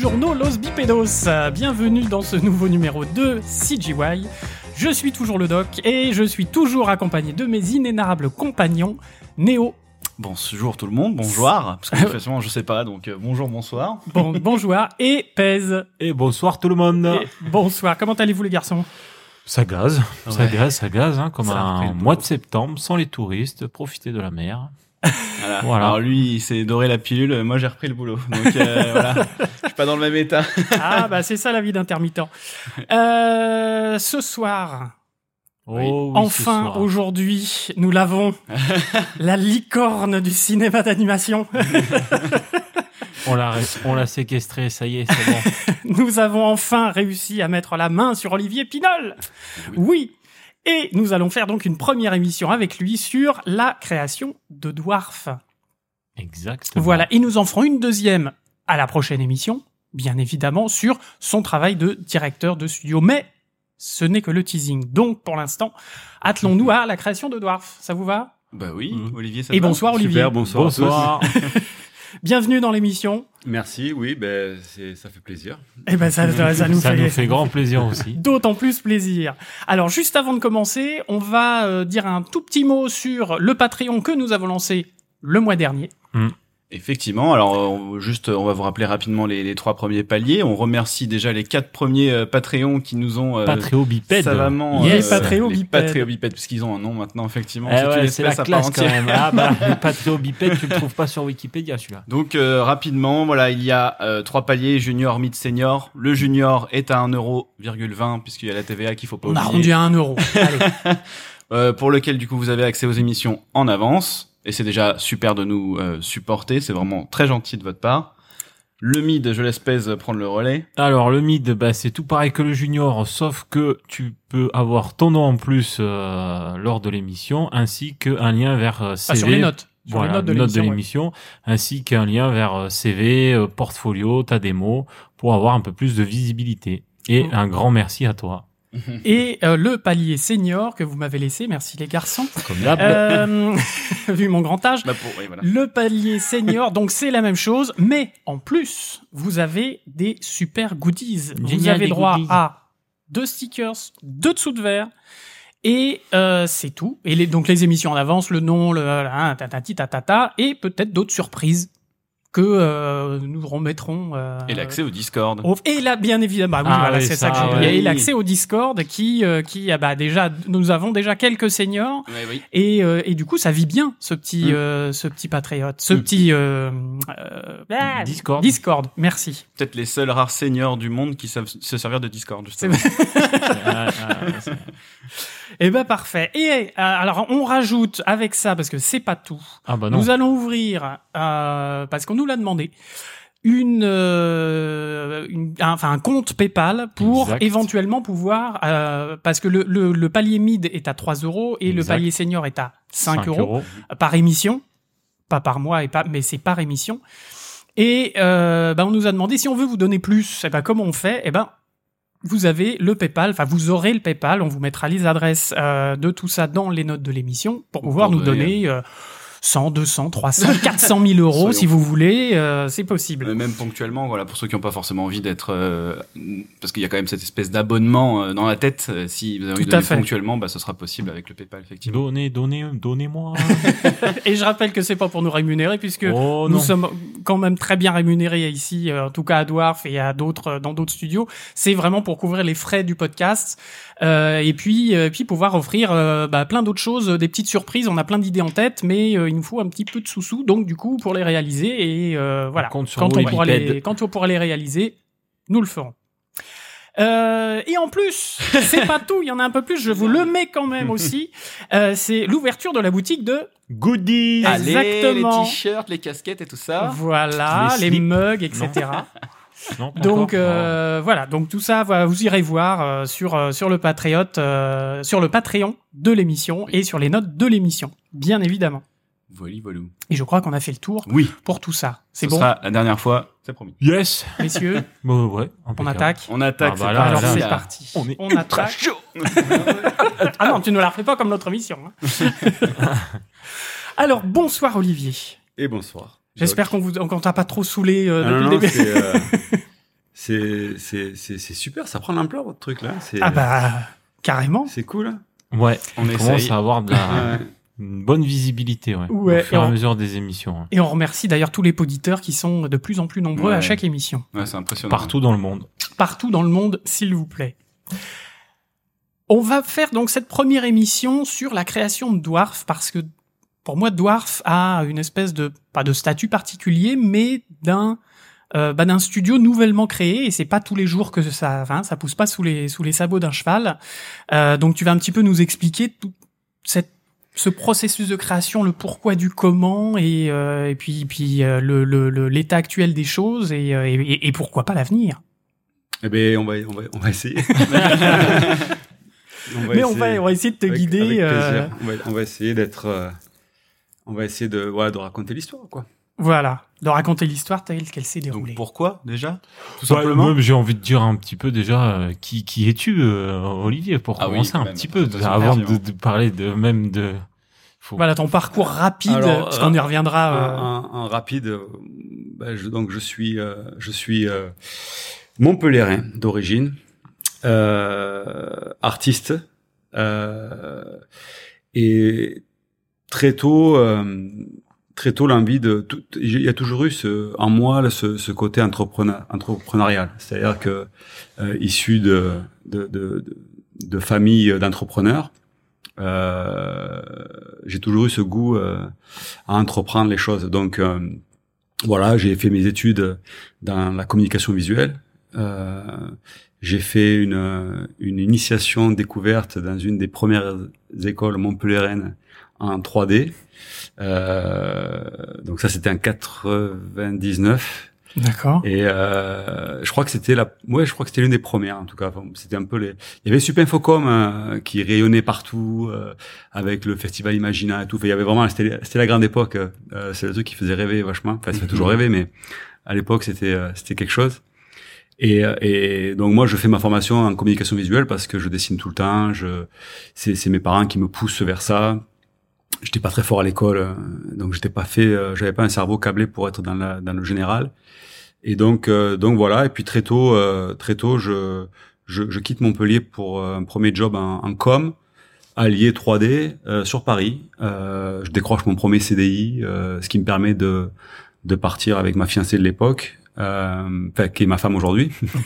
Buongiorno los bipedos, bienvenue dans ce nouveau numéro de CGY. Je suis toujours le doc et je suis toujours accompagné de mes inénarrables compagnons, Néo. Bonjour tout le monde, bonjour, parce que effectivement je sais pas, donc euh, bonjour, bonsoir. Bon, bonjour et Pèse. Et bonsoir tout le monde. Et bonsoir, comment allez-vous les garçons? Ça gaze, ça gaze, ça gaze, hein, comme Ça un mois de septembre, sans les touristes, profiter de la mer. Voilà. Voilà. Alors lui, il s'est doré la pilule, moi j'ai repris le boulot. Donc euh, voilà, je suis pas dans le même état. Ah bah c'est ça la vie d'intermittent. Euh, ce soir, Oh, Oui. enfin aujourd'hui, nous l'avons, la licorne du cinéma d'animation. on l'a, on l'a séquestré, ça y est, c'est bon. Nous avons enfin réussi à mettre la main sur Olivier Pinol. Oui. Et nous allons faire donc une première émission avec lui sur la création de Dwarf. Exactement. Voilà. Et nous en ferons une deuxième à la prochaine émission, bien évidemment, sur son travail de directeur de studio. Mais ce n'est que le teasing. Donc, pour l'instant, attelons-nous à la création de Dwarf. Ça vous va? Bah oui, Mhm. Olivier, ça Et va? bonsoir, Olivier. Super. Bonsoir. Bienvenue dans l'émission. Merci, oui, ben, c'est, ça fait plaisir. Eh ben, ça, ça, ça nous ça fait, nous fait grand plaisir aussi. D'autant plus plaisir. Alors, juste avant de commencer, on va euh, dire un tout petit mot sur le Patreon que nous avons lancé le mois dernier. Effectivement, alors on- juste, on va vous rappeler rapidement les, les trois premiers paliers. On remercie déjà les quatre premiers euh, Patreons qui nous ont euh, Patréo bipède. savamment... Les euh, Patréo les bipèdes. Patréo bipèdes, puisqu'ils ont un nom maintenant, effectivement. Eh C'est une ouais, c'est la part classe quand même. Ah bah, le Patréo bipède, tu le trouves pas sur Wikipédia celui-là. Donc euh, rapidement, voilà, il y a euh, trois paliers, junior, mid, senior. Le junior est à 1,20€ puisqu'il y a la TVA qu'il faut pas On a oublier. rendu à 1 euro. Allez. Euh, pour lequel du coup vous avez accès aux émissions en avance et c'est déjà super de nous euh, supporter, c'est vraiment très gentil de votre part. Le mid, je laisse Pèse prendre le relais. Alors le mid, bah, c'est tout pareil que le junior, sauf que tu peux avoir ton nom en plus euh, lors de l'émission, ainsi qu'un lien vers euh, Ah, CV. sur les notes. Sur voilà, les notes de l'émission. ouais. ainsi qu'un lien vers CV, euh, portfolio, ta démo, pour avoir un peu plus de visibilité. Et Oh. un grand merci à toi. Et euh, le palier senior que vous m'avez laissé, merci les garçons. Comme. Euh, vu mon grand âge. Bah, pour, oui, voilà. Le palier senior, donc c'est la même chose, mais en plus, vous avez des super goodies. vous avez droit goodies. à deux stickers, deux dessous de verre, et euh, c'est tout. Et les, donc les émissions en avance, le nom, le hein, tatati tatata, et peut-être d'autres surprises que euh, nous remettrons. euh, Et l'accès au Discord. au- Et là, bien évidemment, bah oui, Ah voilà, oui, c'est ça, ça, que j'ai oublié. ouais. Et l'accès au Discord qui, euh, qui, ah bah déjà, nous avons déjà quelques seniors oui. et, euh, et du coup, ça vit bien ce petit, Mm. euh, ce petit patriote, ce Mm. petit euh, euh, ah, Discord. Discord. Merci. Peut-être les seuls rares seniors du monde qui savent se servir de Discord. Justement. Ah, c'est- Eh ben parfait. Et euh, alors, on rajoute avec ça parce que c'est pas tout. ah bah non. Nous allons ouvrir euh, parce qu'on nous l'a demandé. Une, euh, une- un, enfin un compte PayPal pour Exact. éventuellement pouvoir euh, parce que le, le, le palier mid est à 3 euros et le palier senior est à 5, Cinq euros. par émission, pas par mois, et pas, mais c'est par émission. Et euh, ben, on nous a demandé si on veut vous donner plus, et ben, comment on fait? Eh ben, vous avez le PayPal, enfin vous aurez le PayPal, on vous mettra les adresses euh, de tout ça dans les notes de l'émission pour pouvoir nous donner, donner euh, 100, 200, 300, 400 000 euros Soyons si vous voulez, euh, c'est possible. Même ponctuellement, voilà, pour ceux qui n'ont pas forcément envie d'être, euh, parce qu'il y a quand même cette espèce d'abonnement euh, dans la tête. euh, si vous avez envie Tout de à donner fait. ponctuellement, bah, ce sera possible avec le PayPal, effectivement. Donnez, donnez, donnez-moi. Et je rappelle que c'est pas pour nous rémunérer puisque oh nous non. sommes quand même très bien rémunérés ici, euh, en tout cas à Dwarf et à d'autres dans d'autres studios. C'est vraiment pour couvrir les frais du podcast euh, et puis euh, puis pouvoir offrir euh, bah, plein d'autres choses, euh, des petites surprises. On a plein d'idées en tête, mais euh, il nous faut un petit peu de sous-sous. Donc du coup pour les réaliser et euh, voilà, sur quand on pourra les quand on pourra les réaliser, nous le ferons. Euh, et en plus, c'est pas tout, il y en a un peu plus, je vous le mets quand même aussi. Euh, c'est l'ouverture de la boutique de Goodies. Ah, Exactement. les t-shirts, les casquettes et tout ça. Voilà, Les mugs, etc. Non, Donc euh, voilà, donc tout ça, voilà, vous irez voir euh, sur euh, sur le Patriote, euh, sur le Patreon de l'émission Oui. et sur les notes de l'émission, bien évidemment. Voilà, voilà. Et je crois qu'on a fait le tour Oui, pour tout ça. C'est ce bon, sera la dernière fois, c'est promis. Yes. messieurs, Bon, ouais. on attaque. On attaque. Ah bah c'est là, Alors parti, c'est là. parti. On est on attaque. ah non, tu ne la refais pas comme notre émission. hein. Alors bonsoir Olivier. Et bonsoir. J'espère qu'on vous qu'on t'a pas trop saulé euh, Ah depuis non, le début. c'est, euh, C'est c'est c'est c'est super, ça prend l'ampleur votre truc là. C'est Ah bah carrément. c'est cool. Ouais, On on commence à avoir de la. Une bonne visibilité, ouais, Ouais, au fur et et à mesure des émissions. hein. Et on remercie d'ailleurs tous les auditeurs qui sont de plus en plus nombreux à chaque émission. Ouais, c'est impressionnant. Partout dans le monde. Partout dans le monde, s'il vous plaît. On va faire donc cette première émission sur la création de Dwarf parce que pour moi Dwarf a une espèce de pas de statut particulier mais d'un euh, bah, d'un studio nouvellement créé et c'est pas tous les jours que ça enfin, ça pousse pas sous les sous les sabots d'un cheval. Euh, donc tu vas un petit peu nous expliquer tout cette ce processus de création, le pourquoi du comment et, euh, et puis puis euh, le le- le- l'état actuel des choses et, euh, et, et pourquoi pas l'avenir. Eh ben on va on va on va essayer. On va Mais on essayer. va on va essayer de te Avec- guider. avec euh. On va on va essayer d'être on va essayer de voilà de raconter l'histoire quoi. Voilà, de raconter l'histoire telle qu'elle s'est déroulée. Donc pourquoi déjà? Tout Ouais, simplement. moi, j'ai envie de dire un petit peu déjà euh, qui qui es-tu, euh, Olivier, pour Ah commencer un même. petit peu avant de, parler de même de. Faut... Voilà ton parcours rapide, Alors, parce qu'on y reviendra. un, euh, un- un rapide. ben, je, donc je suis, euh, je suis euh, Montpellierin d'origine, euh, artiste, euh, et très tôt, euh, très tôt l'envie de. tout- Il y a toujours eu ce, en moi ce, ce côté entrepreneur, entrepreneurial, c'est-à-dire que euh, issu de de, de, de, de famille d'entrepreneurs. Euh, j'ai toujours eu ce goût euh, à entreprendre les choses. Donc euh, voilà, j'ai fait mes études dans la communication visuelle. Euh, j'ai fait une, une initiation découverte dans une des premières écoles montpelliéraines en 3D. Euh, donc ça, c'était en 99. D'accord. Et euh, je crois que c'était la, ouais, je crois que c'était l'une des premières en tout cas. Enfin, C'était un peu les. Il y avait Super Infocom euh, qui rayonnait partout euh, avec le festival Imagina et tout. Enfin, il y avait vraiment, c'était, c'était la grande époque. Euh, c'est le truc qui faisait rêver vachement. Enfin, ça fait toujours rêver, mais à l'époque c'était, c'était quelque chose. Et, et donc moi, je fais ma formation en communication visuelle parce que je dessine tout le temps. Je, c'est, c'est mes parents qui me poussent vers ça. J'étais pas très fort à l'école, euh, donc j'étais pas fait, euh, j'avais pas un cerveau câblé pour être dans la, dans le général. Et donc, euh, donc voilà. Et puis très tôt, euh, très tôt, je, je, je quitte Montpellier pour un premier job en, en com, allié 3D euh, sur Paris. Euh, je décroche mon premier CDI, euh, ce qui me permet de, de partir avec ma fiancée de l'époque, euh, enfin, qui est ma femme aujourd'hui.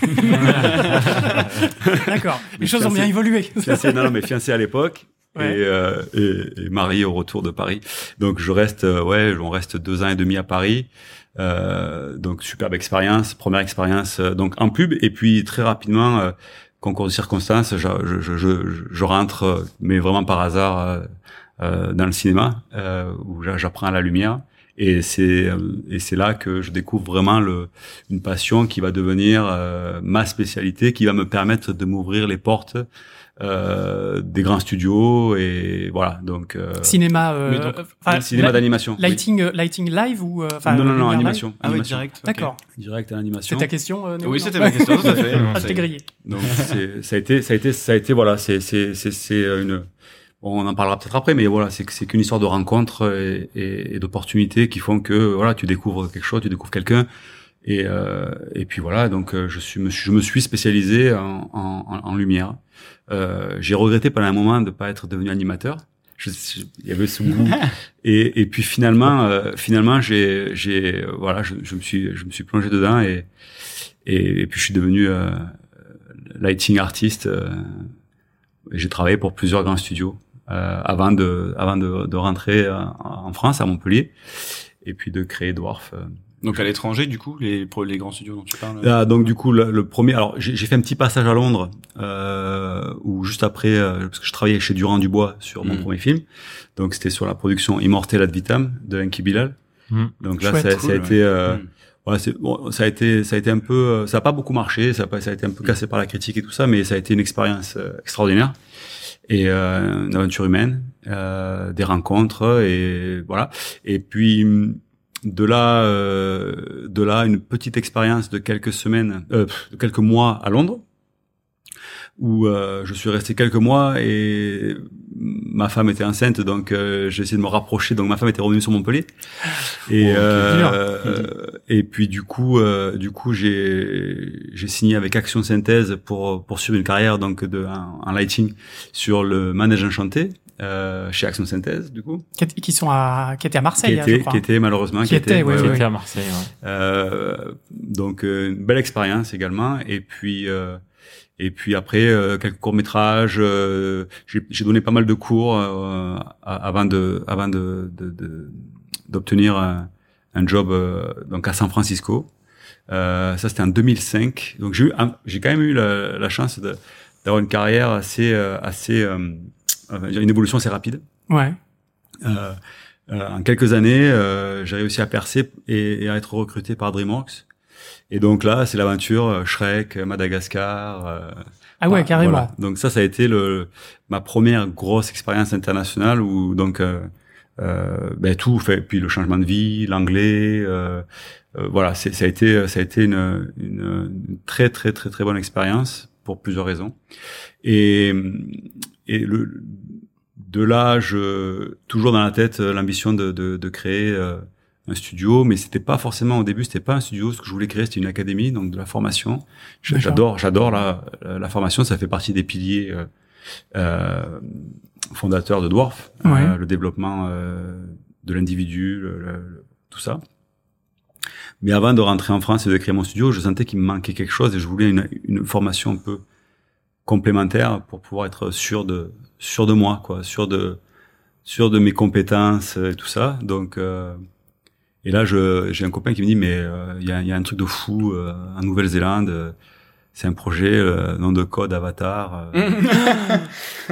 D'accord. Les choses ont bien fiancé- évolué. fiancée, non, non, mais fiancée à l'époque. Ouais. Et, euh, et, et marié au retour de Paris. Donc je reste, euh, ouais, on reste deux ans et demi à Paris. Euh, donc superbe expérience, première expérience euh, donc en pub et puis très rapidement euh, concours de circonstances, je, je, je, je, rentre mais vraiment par hasard dans le cinéma euh, où j'a- j'apprends à la lumière et c'est euh, et c'est là que je découvre vraiment le une passion qui va devenir euh, ma spécialité qui va me permettre de m'ouvrir les portes euh, des grands studios et voilà donc euh, Cinéma. euh, donc, cinéma d'animation. Lighting, euh, lighting live ou euh, enfin, non non non animation Ah oui, animation. direct. D'accord. direct à l'animation C'est ta question. Euh, Néo, Oui, c'était ma question, tout à fait. Ah, je t'ai grillé. Donc c'est ça a été ça a été ça a été voilà c'est c'est c'est c'est une bon, on en parlera peut-être après mais voilà c'est que- c'est qu'une histoire de rencontres et, et, et d'opportunités qui font que voilà tu découvres quelque chose tu découvres quelqu'un et euh, et puis voilà donc euh, je suis me suis- je me suis spécialisé en en, en- en lumière euh, j'ai regretté pendant un moment de pas être devenu animateur je, je- il y avait ce goût et, et puis finalement euh, finalement j'ai j'ai voilà je, je me suis je me suis plongé dedans et et, et puis je suis devenu euh, lighting artiste. euh, et j'ai travaillé pour plusieurs grands studios euh, avant de avant de, de rentrer en France à Montpellier et puis de créer Dwarf. Euh. Donc à l'étranger, du coup, les pour les grands studios dont tu parles. Ah, donc du coup le, le premier, alors j'ai j'ai fait un petit passage à Londres euh, où juste après euh, parce que je travaillais chez Durand Dubois sur mon Mm. premier film, donc c'était sur la production Immortel ad vitam de Enki Bilal. Mm. Donc là Chouette. ça, ça a été euh, Mm. voilà, c'est bon, ça a été ça a été un peu euh, ça a pas beaucoup marché, ça a, pas- ça a été un peu cassé par la critique et tout ça, mais ça a été une expérience euh, extraordinaire et euh, une aventure humaine, euh, des rencontres et voilà. Et puis de là euh, de là une petite expérience de quelques semaines, euh, de quelques mois à Londres où euh, je suis resté quelques mois et ma femme était enceinte, donc euh, j'ai essayé de me rapprocher. Donc ma femme était revenue sur Montpellier. Et Oh, euh, et puis du coup euh, du coup j'ai j'ai signé avec Action Synthèse pour poursuivre une carrière donc de en, en lighting sur le manège enchanté euh, chez Action Synthèse du coup Qui, qui sont à, qui étaient à qui Marseille, hein, je était crois. qui était malheureusement Qui était, oui, ouais, Qui oui. était à Marseille, ouais. euh, donc euh, une belle expérience également et puis euh, et puis après euh, quelques courts métrages j'ai j'ai donné pas mal de cours euh, a- avant de avant de de- de- d'obtenir un, un job euh, donc à San Francisco euh, ça c'était en 2005 donc j'ai j'ai quand même eu la, la chance de d'avoir une carrière assez euh, assez une évolution assez rapide Ouais. euh, euh, en quelques années, euh, j'ai réussi à percer et, et à être recruté par DreamWorks. Et donc là, c'est l'aventure euh, Shrek, Madagascar. euh, Ah ouais, voilà, carrément. voilà. Donc ça, ça a été le, ma première grosse expérience internationale où donc euh, euh, ben, tout fait, puis le changement de vie, l'anglais, euh, euh, voilà, ça a été, ça a été une, une, une très très très très bonne expérience pour plusieurs raisons. Et, et le, de là, je toujours dans la tête euh, l'ambition de, de, de créer euh, un studio, mais c'était pas forcément au début, c'était pas un studio. Ce que je voulais créer, c'était une académie, donc de la formation. J'adore, j'adore la, la formation. Ça fait partie des piliers euh, euh, fondateurs de Dwarf, euh, Ouais. le développement euh, de l'individu, tout ça. Mais avant de rentrer en France et de créer mon studio, je sentais qu'il me manquait quelque chose et je voulais une, une formation un peu complémentaire pour pouvoir être sûr de sûr de moi, quoi, sûr de sûr de mes compétences et tout ça. Donc euh, et là, je j'ai un copain qui me dit mais euh, il y, a, il y a un truc de fou euh, en Nouvelle-Zélande. euh, c'est un projet, euh, nom de code Avatar. euh,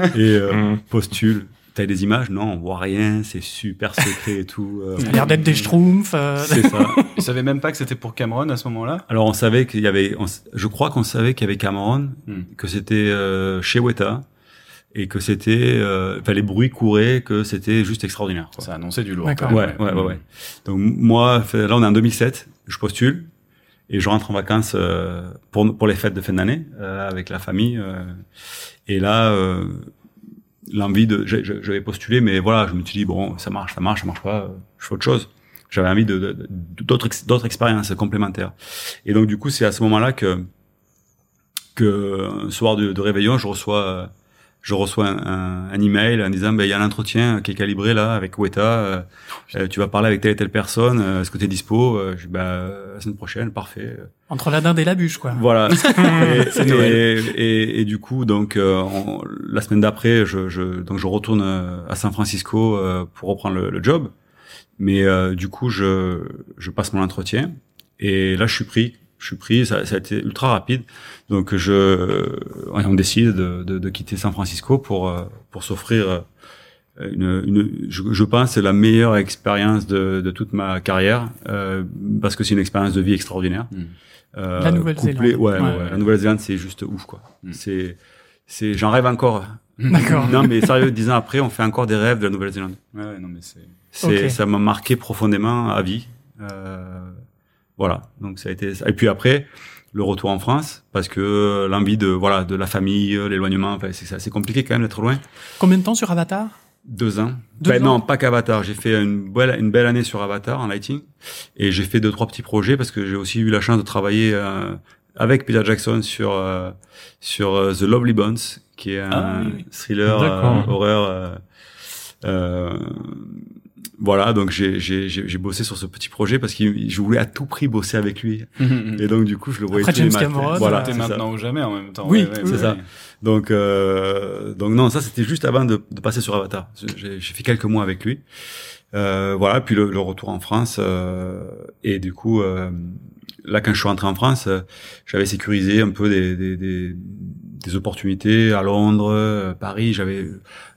et euh, Mm. postule. T'as des images Non, on voit rien. C'est super secret et tout. euh, Ça a l'air d'être des schtroumpfs. euh, c'est ça. Ils savaient même pas que c'était pour Cameron à ce moment-là. Alors on savait qu'il y avait, on je crois qu'on savait qu'il y avait Cameron, Hmm. que c'était euh, chez Weta et que c'était, euh, enfin les bruits couraient que c'était juste extraordinaire. quoi. Ça annonçait du lourd. Ouais, même. ouais, ouais, ouais. Donc moi, là on est en 2007, je postule et je rentre en vacances euh, pour pour les fêtes de fin d'année euh, avec la famille. euh, et là, euh, l'envie de, j'avais postulé, mais voilà, je me suis dit bon, ça marche, ça marche, ça marche pas, je fais autre chose. J'avais envie de d'autres d'autres expériences complémentaires. Et donc du coup, c'est à ce moment-là que que un soir de, de réveillon, je reçois je reçois un, un, un email en disant ben il y a un entretien qui est calibré là avec Weta. Euh, euh, tu vas parler avec telle et telle personne euh, est-ce que tu es dispo euh, je dis bah la semaine prochaine parfait. Entre la dinde et la bûche, quoi. voilà. Et, et, et, et du coup donc euh, on- la semaine d'après je, je donc je retourne à San Francisco euh, pour reprendre le, le job. Mais euh, du coup je je passe mon entretien. Et là je suis pris je suis pris ça, ça a été ultra rapide donc je on décide de, de, de quitter San Francisco pour euh, pour s'offrir euh, une, une je, je pense c'est la meilleure expérience de, de toute ma carrière euh, parce que c'est une expérience de vie extraordinaire Mm. euh, La Nouvelle-Zélande. couplée- ouais, ouais, Ouais. la Nouvelle-Zélande c'est juste ouf quoi Mm. c'est c'est j'en rêve encore D'accord. non mais sérieux dix ans après on fait encore des rêves de la Nouvelle-Zélande Ouais, ouais, non, mais c'est. c'est Ok. ça m'a marqué profondément à vie euh, voilà donc ça a été ça. et puis après le retour en France parce que l'envie de voilà de la famille l'éloignement enfin, c'est c'est assez compliqué quand même d'être loin Combien de temps sur Avatar? Deux ans. Deux Ben ans non, pas qu'Avatar. J'ai fait une belle, une belle année sur Avatar en lighting et j'ai fait deux trois petits projets parce que j'ai aussi eu la chance de travailler euh, avec Peter Jackson sur euh, sur euh, The Lovely Bones, qui est un Ah, oui, thriller euh, horreur. Voilà, donc j'ai j'ai j'ai j'ai bossé sur ce petit projet parce que je voulais à tout prix bosser avec lui. Et donc du coup, je le voyais Après tous les James matins. Cameron, Voilà, ça. maintenant ou jamais en même temps. Oui, Ouais, ouais, c'est ouais, ça. Donc, euh, donc non, ça c'était juste avant de, de passer sur Avatar. J'ai j'ai fait quelques mois avec lui. Euh, voilà, puis le, le retour en France. euh, et du coup, euh, là, quand je suis rentré en France, euh, j'avais sécurisé un peu des, des, des, des opportunités à Londres, euh, Paris. J'avais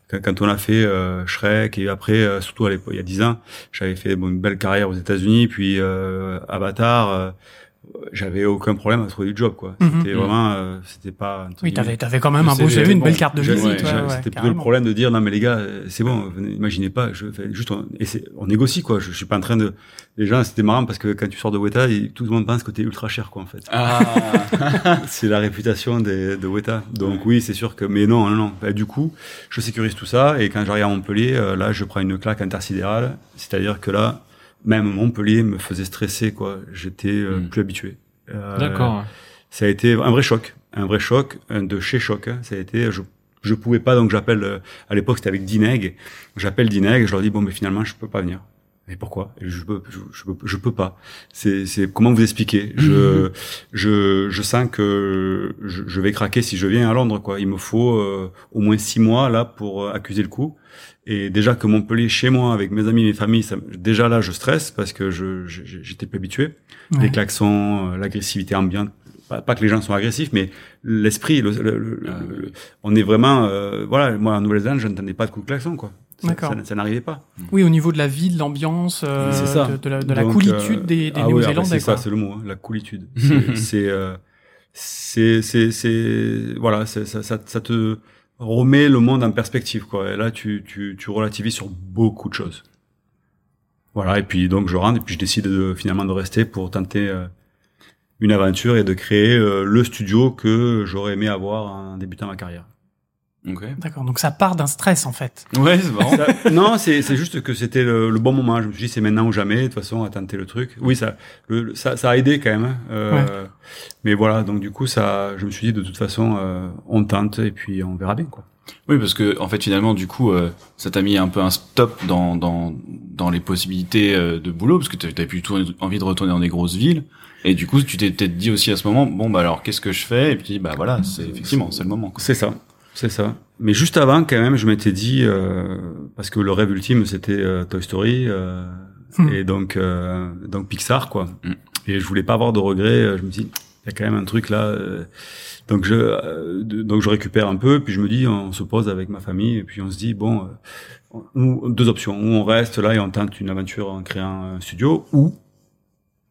quand, on a fait euh, Shrek et après, euh, surtout à l'époque, il y a dix ans, j'avais fait une belle carrière aux États-Unis, puis euh, Avatar. J'avais aucun problème à trouver du job quoi. Mhm. C'était vraiment, euh, c'était pas. Oui, t'avais, t'avais quand même un beau CV, une bon, belle carte de visite. ouais, ouais, ouais, c'était plutôt le problème de dire non mais les gars euh, c'est bon imaginez pas je fais juste on, et c'est- on négocie quoi je, je suis pas en train de les gens c'était marrant parce que quand tu sors de Weta tout le monde pense que t'es ultra cher quoi en fait Ah, c'est la réputation des, de Weta donc oui c'est sûr que mais non non non Bah, du coup je sécurise tout ça et quand j'arrive à Montpellier euh, là je prends une claque intersidérale c'est-à-dire que là même Montpellier me faisait stresser quoi j'étais euh, Mm. plus habitué Euh, D'accord. ça a été un vrai choc, un vrai choc, un de chez choc. hein. Ça a été, je je pouvais pas donc j'appelle euh, à l'époque c'était avec Dineg, j'appelle Dineg et je leur dis bon mais finalement je peux pas venir. Mais pourquoi? Je peux je, je peux je peux pas. C'est c'est comment vous expliquer Je je je sens que je, je vais craquer si je viens à Londres quoi. Il me faut euh, au moins six mois là pour euh, accuser le coup. Et déjà que Montpellier chez moi avec mes amis, mes familles, ça, déjà là je stresse parce que je j'étais plus habitué Ouais. les klaxons, euh, l'agressivité ambiante. Pas, pas que les gens sont agressifs, mais l'esprit, le, le- le- Ah, on est vraiment, euh, voilà, moi en Nouvelle-Zélande, je n'entendais pas de coups de klaxon, quoi. Ça- D'accord. Ça, ça n'arrivait pas. Oui, au niveau de la vie, de l'ambiance, euh, de, de la, de la Donc, coolitude euh, des, des ah oui, Néo-Zélandais. c'est ça, c'est le mot, hein, la coolitude. C'est, c'est, c'est, voilà, ça te remet le monde en perspective, quoi. Et là, tu, tu, tu relativises sur beaucoup de choses. Voilà, et puis donc je rentre et puis je décide de, finalement de rester pour tenter euh, une aventure et de créer euh, le studio que j'aurais aimé avoir en débutant ma carrière. Ok. D'accord, donc ça part d'un stress en fait. Ouais, c'est marrant. Ça- non, c'est c'est juste que c'était le, le bon moment. Je me suis dit c'est maintenant ou jamais. De toute façon, à tenter le truc. Oui, ça, le, ça, ça a aidé quand même. hein. Euh, Mais voilà, donc du coup, ça, je me suis dit de toute façon, euh, on tente et puis on verra bien quoi. Oui, parce que en fait, finalement, du coup, euh, ça t'a mis un peu un stop dans dans dans les possibilités euh, de boulot, parce que plus du tout envie de retourner dans des grosses villes. Et du coup, tu t'es peut-être dit aussi à ce moment, bon bah alors qu'est-ce que je fais? Et puis bah voilà, c'est effectivement c'est le moment. Quoi. C'est ça, c'est ça. Mais juste avant, quand même, je m'étais dit euh, parce que le rêve ultime, c'était euh, Toy Story euh, Hmm. et donc euh, donc Pixar quoi. Hmm. Et je voulais pas avoir de regrets. euh, Je me dis, il y a quand même un truc là. euh, donc je euh, de- donc je récupère un peu, puis je me dis, on se pose avec ma famille et puis on se dit bon, euh, on- deux options. Ou on reste là et on tente une aventure en créant un studio, ou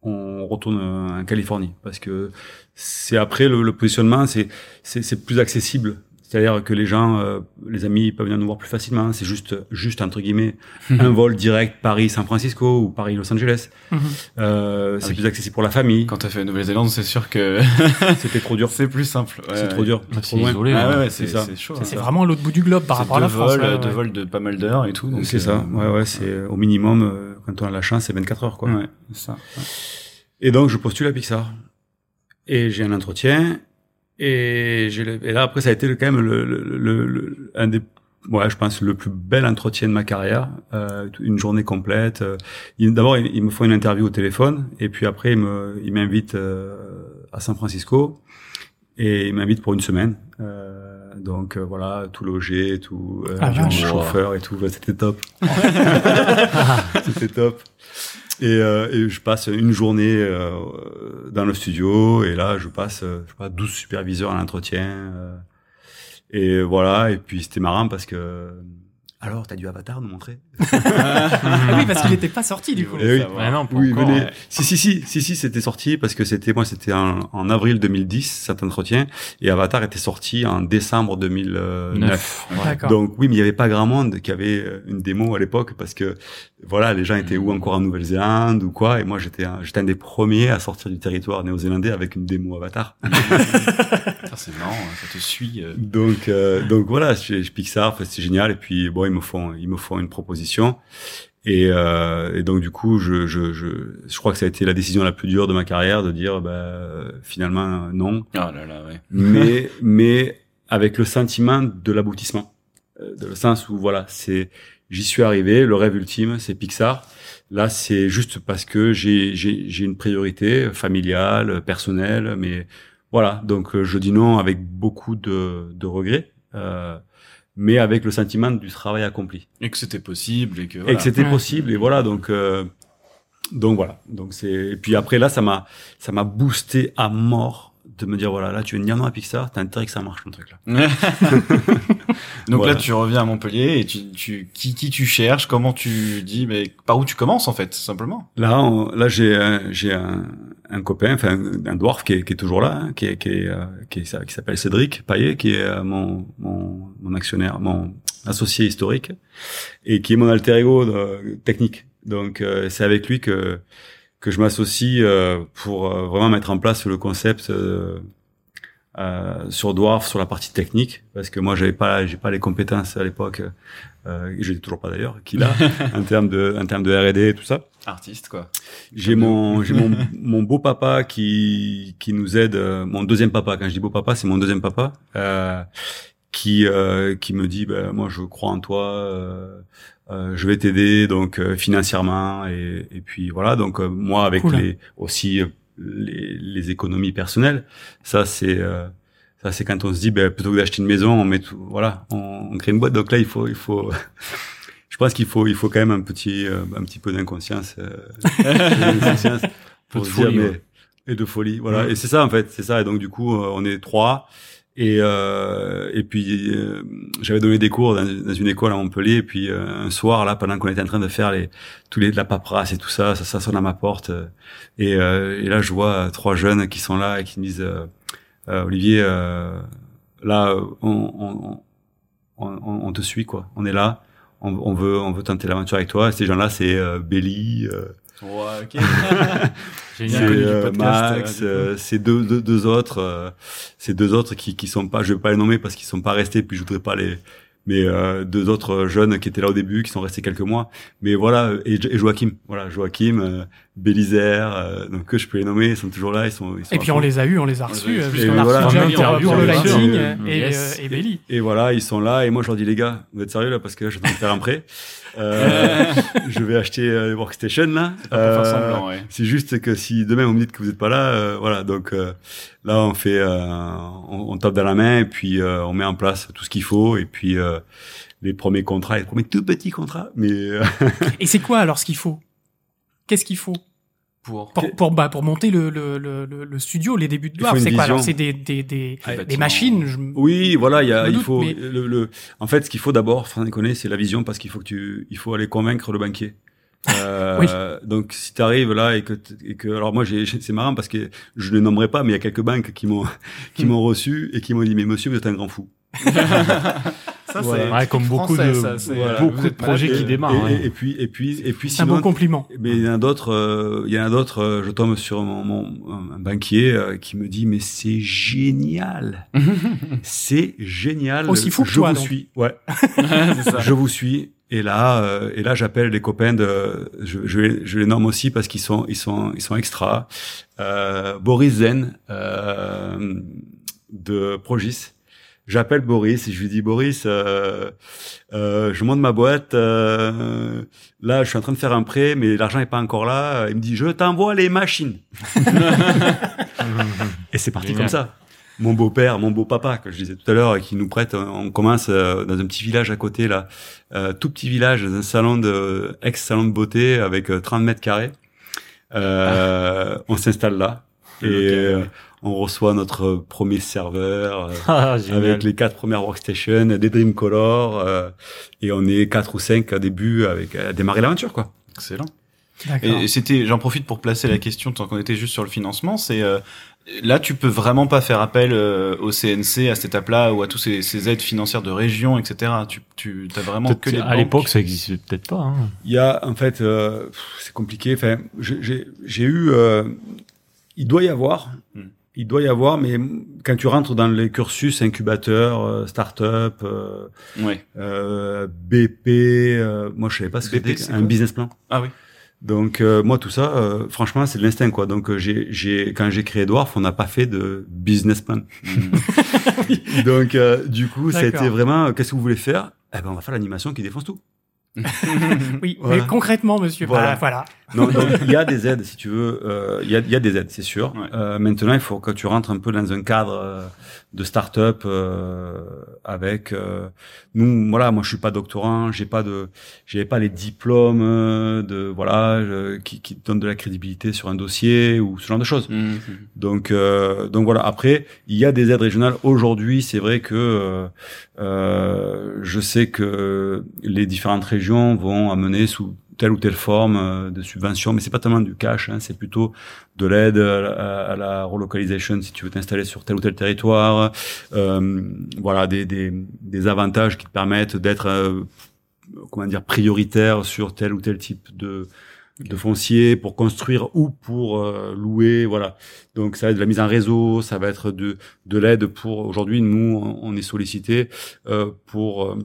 on retourne en Californie parce que c'est après le, le positionnement, c'est c'est c'est plus accessible. C'est-à-dire que les gens, euh, les amis peuvent venir nous voir plus facilement. C'est juste, juste entre guillemets, un vol direct Paris-San Francisco ou Paris-Los Angeles. Mhm. Euh, c'est Ah oui. plus accessible pour la famille. Quand t'as fait la Nouvelle-Zélande, c'est sûr que C'était trop dur. c'est plus simple. Ouais, C'est trop dur. C'est isolé. Ah ouais. ouais, c'est C'est ça. c'est chaud. C'est hein. C'est vraiment l'autre bout du globe par rapport à la deux France. vols, ouais, deux vols de pas mal d'heures et tout. C'est ça. euh, Ouais, ouais, c'est euh, au minimum, euh, quand on a la chance, c'est 24 heures, quoi. Ouais, c'est ça. Et donc, je postule à Pixar. Et j'ai un entretien. Et, et là, après, ça a été quand même le, le, le- le- un des, ouais, je pense, le plus bel entretien de ma carrière. Euh, une journée complète. Euh, D'abord, ils, ils me font une interview au téléphone. Et puis après, ils me- ils m'invitent euh, à San Francisco. Et ils m'invitent pour une semaine. Euh, donc euh, voilà, tout logé, tout euh, Ah, chauffeur et tout. C'était top. C'était top. Et, euh, et je passe une journée euh, dans le studio. Et là je passe euh, je sais pas 12 superviseurs à l'entretien et voilà. Et puis c'était marrant parce que alors t'as du Avatar nous montrer Ah oui, parce qu'il n'était pas sorti du coup. Eh oui. Non, encore, venez ouais. si si si si si c'était sorti parce que c'était moi c'était en, en avril 2010 cet entretien et Avatar était sorti en décembre 2009 Neuf. Ouais. D'accord. donc oui, mais il n'y avait pas grand monde qui avait euh, une démo à l'époque parce que voilà, les gens étaient ou Mhm. encore en Nouvelle-Zélande ou quoi, et moi j'étais un, j'étais un des premiers à sortir du territoire néo-zélandais avec une démo Avatar. Ça, c'est marrant, hein, ça te suit. euh. donc euh, donc voilà, je, je Pixar, enfin, c'est génial et puis bon, me font ils me font une proposition et, euh, et donc du coup, je, je je je crois que ça a été la décision la plus dure de ma carrière de dire bah finalement non, Ah là là, ouais. mais mais avec le sentiment de l'aboutissement, Euh, de le sens où voilà, c'est j'y suis arrivé, le rêve ultime, c'est Pixar. Là, c'est juste parce que j'ai une priorité familiale, personnelle, mais voilà, donc euh, je dis non avec beaucoup de de regrets. Euh, mais avec le sentiment du travail accompli Et que c'était possible et que. et Voilà. que c'était Ouais. possible et voilà donc euh, donc voilà donc c'est et puis après là ça m'a ça m'a boosté à mort de me dire voilà là tu dire non à Pixar t'as intérêt que ça marche ton truc là Donc Voilà. là, tu reviens à Montpellier et tu, tu, qui, qui tu cherches, comment tu dis, mais par où tu commences en fait, simplement. là on- là j'ai j'ai un, un copain, enfin un dwarf qui est, qui est toujours là, hein, qui est, qui est, euh, qui, est- qui s'appelle Cédric Paillet, qui est euh, mon, mon, mon actionnaire, mon associé historique, et qui est mon alter ego euh, technique. Donc euh, c'est avec lui que que je m'associe euh, pour euh, vraiment mettre en place le concept euh, sur Dwarf sur la partie technique parce que moi j'avais pas j'ai pas les compétences à l'époque euh, et je l'ai toujours pas d'ailleurs qu'il a en termes de en termes de R&D et tout ça Artiste, quoi. j'ai mon j'ai mon mon beau papa qui qui nous aide euh, mon deuxième papa quand je dis beau papa c'est mon deuxième papa euh, qui euh, qui me dit ben moi je crois en toi euh, euh, je vais t'aider donc euh, financièrement et et puis voilà donc euh, moi avec Cool. les aussi euh, les les économies personnelles. Ça c'est euh, ça c'est quand on se dit ben plutôt que d'acheter une maison on met tout voilà on, on crée une boîte. Donc là il faut il faut je pense qu'il faut il faut quand même un petit euh, un petit peu d'inconscience euh, pour se dire folie, mais ouais. et de folie. Voilà. Ouais. et c'est ça en fait. C'est ça. Et donc du coup euh, on est trois et euh, et puis euh, j'avais donné des cours dans, dans une école à Montpellier. Et puis euh, un soir là pendant qu'on était en train de faire les tous les de la paperasse et tout ça ça, ça sonne à ma porte. Et, euh, et là je vois euh, trois jeunes qui sont là et qui me disent Olivier euh, là on, on, on, on, te suit quoi. On est là. On, on veut on veut tenter l'aventure avec toi. Et ces gens là c'est euh, Belly euh, Ouais, ok. connu du euh, podcast, Max, euh, euh, c'est deux, deux, deux autres, euh, c'est deux autres qui qui sont pas, je vais pas les nommer parce qu'ils sont pas restés, puis je voudrais pas les, mais euh, deux autres jeunes qui étaient là au début, qui sont restés quelques mois. Mais voilà, et, et Joachim, voilà, Joachim, euh, Bélisaire, euh, donc que je peux les nommer, ils sont toujours là, ils sont. Ils sont Et puis fond. on les a eus, on les a reçus, euh, Et puisqu'on a reçu En Jamie interview, pour le lighting et, Yes. euh, et Belly. Et voilà, ils sont là, et moi je leur dis les gars, vous êtes sérieux là parce que là je vais faire un prêt. Euh, je vais acheter euh, les workstations là. Euh, ouais. C'est juste que si demain vous me dites que vous n'êtes pas là, euh, voilà. Donc euh, là, on fait, euh, on, on tape dans la main et puis euh, on met en place tout ce qu'il faut et puis euh, les premiers contrats, les premiers tout petits contrats, mais Et c'est quoi alors ce qu'il faut? Qu'est-ce qu'il faut? Pour. pour, pour, bah, pour monter le, le, le, le- le studio, les débuts de Dwarf, c'est quoi alors C'est des, des, des, Ah, des machines je... oui, voilà, il y a, il faut mais- le, le- en fait, ce qu'il faut d'abord, sans déconner, c'est la vision parce qu'il faut que tu, il faut aller convaincre le banquier. Euh, Oui. Donc si tu arrives là et que, et que alors moi c'est marrant parce que je ne les nommerai pas mais il y a quelques banques qui m'ont qui m'ont reçu et qui m'ont dit mais monsieur vous êtes un grand fou. Ça, Voilà. c'est. Ouais, comme beaucoup de- ça, voilà. beaucoup vous de projets qui Et- démarrent. Et, hein. et puis et puis et puis C'est un bon compliment. Mais il y en a d'autres, euh, il y en a d'autres. euh, je tombe sur mon, mon un banquier euh, qui me dit mais c'est génial, c'est génial. Aussi fou que je toi, vous donc. suis, ouais, ça. je vous suis. Et là, euh, et là, j'appelle les copains de, je, je, les- je les nomme aussi parce qu'ils sont, ils sont, ils sont extra. Euh, Boris Zen euh, de Progis. J'appelle Boris et je lui dis Boris, euh, euh, je monte ma boîte. euh, là, je suis en train de faire un prêt, mais l'argent est pas encore là. Il me dit je t'envoie les machines. et c'est parti Génial. comme ça. Mon beau-père, mon beau-papa, que je disais tout à l'heure, qui nous prête, on commence euh, dans un petit village à côté, là, euh, tout petit village, dans un salon de, ex-salon de beauté avec euh, 30 mètres carrés. Euh, On s'installe là et euh, ouais. On reçoit notre premier serveur euh, Ah, avec les quatre premières workstations, des Dreamcolor, euh, et on est quatre ou cinq à début avec à démarrer l'aventure quoi. Excellent. D'accord. Et, c'était, j'en profite pour placer la question tant qu'on était juste sur le financement. C'est euh, là, tu peux vraiment pas faire appel euh, au CNC à cette étape-là ou à tous ces, ces aides financières de région, etc. Tu, tu as vraiment que les à banques. l'époque, ça existait peut-être pas. Hein. Il y a en fait, euh, pff, c'est compliqué. Enfin, j'ai- j'ai j'ai eu, euh, il doit y avoir, Hmm. Il doit y avoir, mais quand tu rentres dans les cursus incubateur, euh, start-up, euh, Ouais. euh, BP, euh, moi je savais pas ce que c'était, un quoi business plan. Ah oui. Donc euh, moi tout ça, euh, franchement, c'est de l'instinct quoi. Donc euh, j'ai, j'ai, quand j'ai créé Dwarf, on n'a pas fait de business plan. Mm. Donc euh, du coup, ça a été vraiment, euh, qu'est-ce que vous voulez faire? Eh ben on va faire l'animation qui défonce tout. oui, voilà. mais concrètement, monsieur, Voilà. bah, voilà. Non, donc il y a des aides si tu veux. euh, Il y, a, il y a des aides, c'est sûr. Ouais. Euh, maintenant, il faut que tu rentres un peu dans un cadre euh, de start-up euh, avec. euh, nous, voilà, moi je suis pas doctorant, j'ai pas de, j'avais pas les diplômes de voilà je- qui, qui donnent de la crédibilité sur un dossier ou ce genre de choses. Mm. Donc, euh, donc voilà. Après, il y a des aides régionales. Aujourd'hui, c'est vrai que je sais que les différentes régions vont amener sous telle ou telle forme euh, de subvention, mais c'est pas tellement du cash, hein, c'est plutôt de l'aide à, la- relocalisation si tu veux t'installer sur tel ou tel territoire, euh, voilà des, des, avantages qui te permettent d'être euh, comment dire prioritaire sur tel ou tel type de de foncier pour construire ou pour louer, voilà. Donc ça va être de la mise en réseau, ça va être de de l'aide pour aujourd'hui nous on est sollicité pour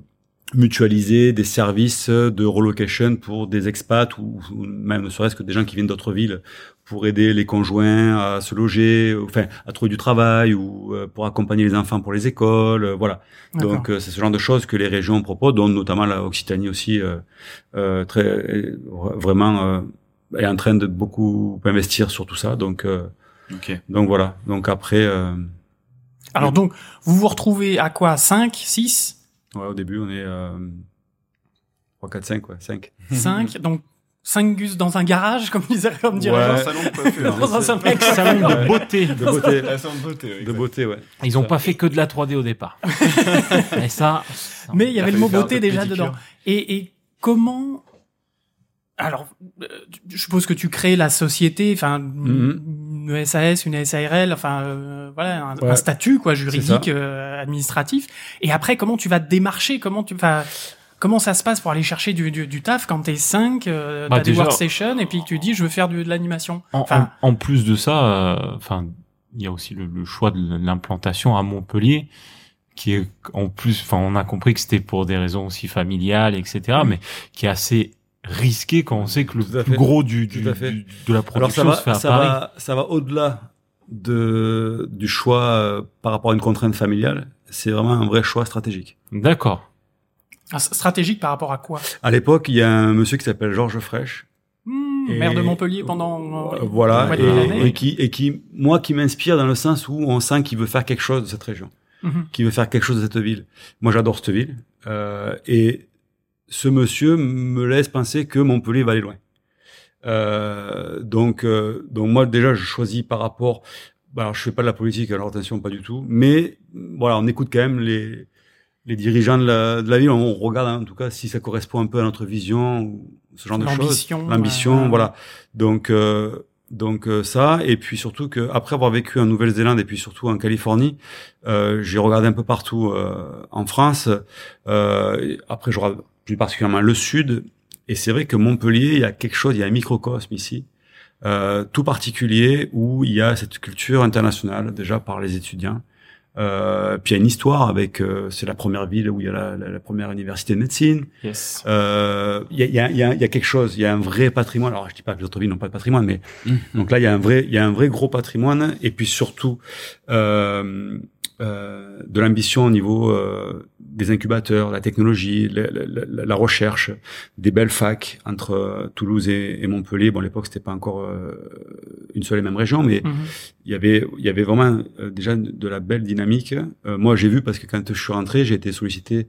mutualiser des services de relocation pour des expats ou, ou même ne serait-ce que des gens qui viennent d'autres villes pour aider les conjoints à se loger, enfin à trouver du travail ou euh, pour accompagner les enfants pour les écoles, euh, voilà. Donc euh, c'est ce genre de choses que les régions proposent, dont notamment la Occitanie aussi euh, euh, très vraiment euh, est en train de beaucoup investir sur tout ça. Donc euh, Ok. donc voilà. Donc après euh, Alors donc, vous vous retrouvez à quoi? 5, 6, ouais, au début on est euh, 3 4 5 ouais, 5. 5 Donc 5 gus dans un garage, comme disait comme dirait Ouais. Jean. salon de coiffure. Dans un salon. De beauté. De beauté. Un de beauté. de beauté ouais. Ils ont pas fait que de la 3D au départ. Et ça. Mais il y avait le mot un beauté déjà pédicure. dedans. Et, et comment alors, euh, je suppose que tu crées la société, enfin Mhm. Une SAS, une SARL, enfin euh, voilà un, Ouais. un statut quoi juridique, euh, administratif. Et après, comment tu vas te démarcher? Comment tu vas Comment ça se passe pour aller chercher du, du, du taf quand t'es 5, euh, Bah, t'as des workstations et puis que tu dis je veux faire de l'animation? En, Enfin- en- en plus de ça, euh, enfin, il y a aussi le, le choix de l'implantation à Montpellier, qui est en plus, enfin, on a compris que c'était pour des raisons aussi familiales, etc., mais qui est assez risqué quand on sait que le plus fait. gros du, du, Tout à fait. du- de la Alors ça production va se fait à ça Paris. va ça va au-delà de du choix euh, par rapport à une contrainte familiale. C'est vraiment un vrai choix stratégique. D'accord. Ah, Stratégique par rapport à quoi? À l'époque, il y a un monsieur qui s'appelle Georges Frêche Hmm, Et- Maire de Montpellier pendant Euh, euh, voilà, et, et qui, et qui, moi, qui m'inspire dans le sens où on sent qu'il veut faire quelque chose de cette région, Mhm. qu'il veut faire quelque chose de cette ville. Moi, j'adore cette ville, euh, et ce monsieur me laisse penser que Montpellier va aller loin. Euh, donc, euh, donc moi, déjà, je choisis par rapport. bah, Alors, je fais pas de la politique, alors attention, pas du tout. Mais voilà, on écoute quand même les les dirigeants de la, de la ville. On regarde en tout cas si ça correspond un peu à notre vision ou ce genre de choses L'ambition, l'ambition, euh, voilà. Donc euh, donc euh, ça et puis surtout que après avoir vécu en Nouvelle-Zélande et puis surtout en Californie, euh, j'ai regardé un peu partout euh, en France. Euh, après je regarde plus particulièrement le sud et c'est vrai que Montpellier, il y a quelque chose, il y a un microcosme ici. Euh, tout particulier où il y a cette culture internationale déjà par les étudiants. Euh, puis il y a une histoire avec, euh, c'est la première ville où il y a la, la- la première université de médecine. Yes. Euh, Il y, a, il y, a, il y, a, il y a quelque chose, il y a un vrai patrimoine. Alors je dis pas que les autres villes n'ont pas de patrimoine, mais donc là il y a un vrai, il y a un vrai gros patrimoine et puis surtout euh, de l'ambition au niveau euh, des incubateurs, la technologie, la, la- la- recherche, des belles facs entre euh, Toulouse et, et Montpellier. Bon à l'époque c'était pas encore euh, une seule et même région, mais Mhm. il y avait il y avait vraiment euh, déjà de la belle dynamique. Euh, moi, j'ai vu parce que quand je suis rentré, j'ai été sollicité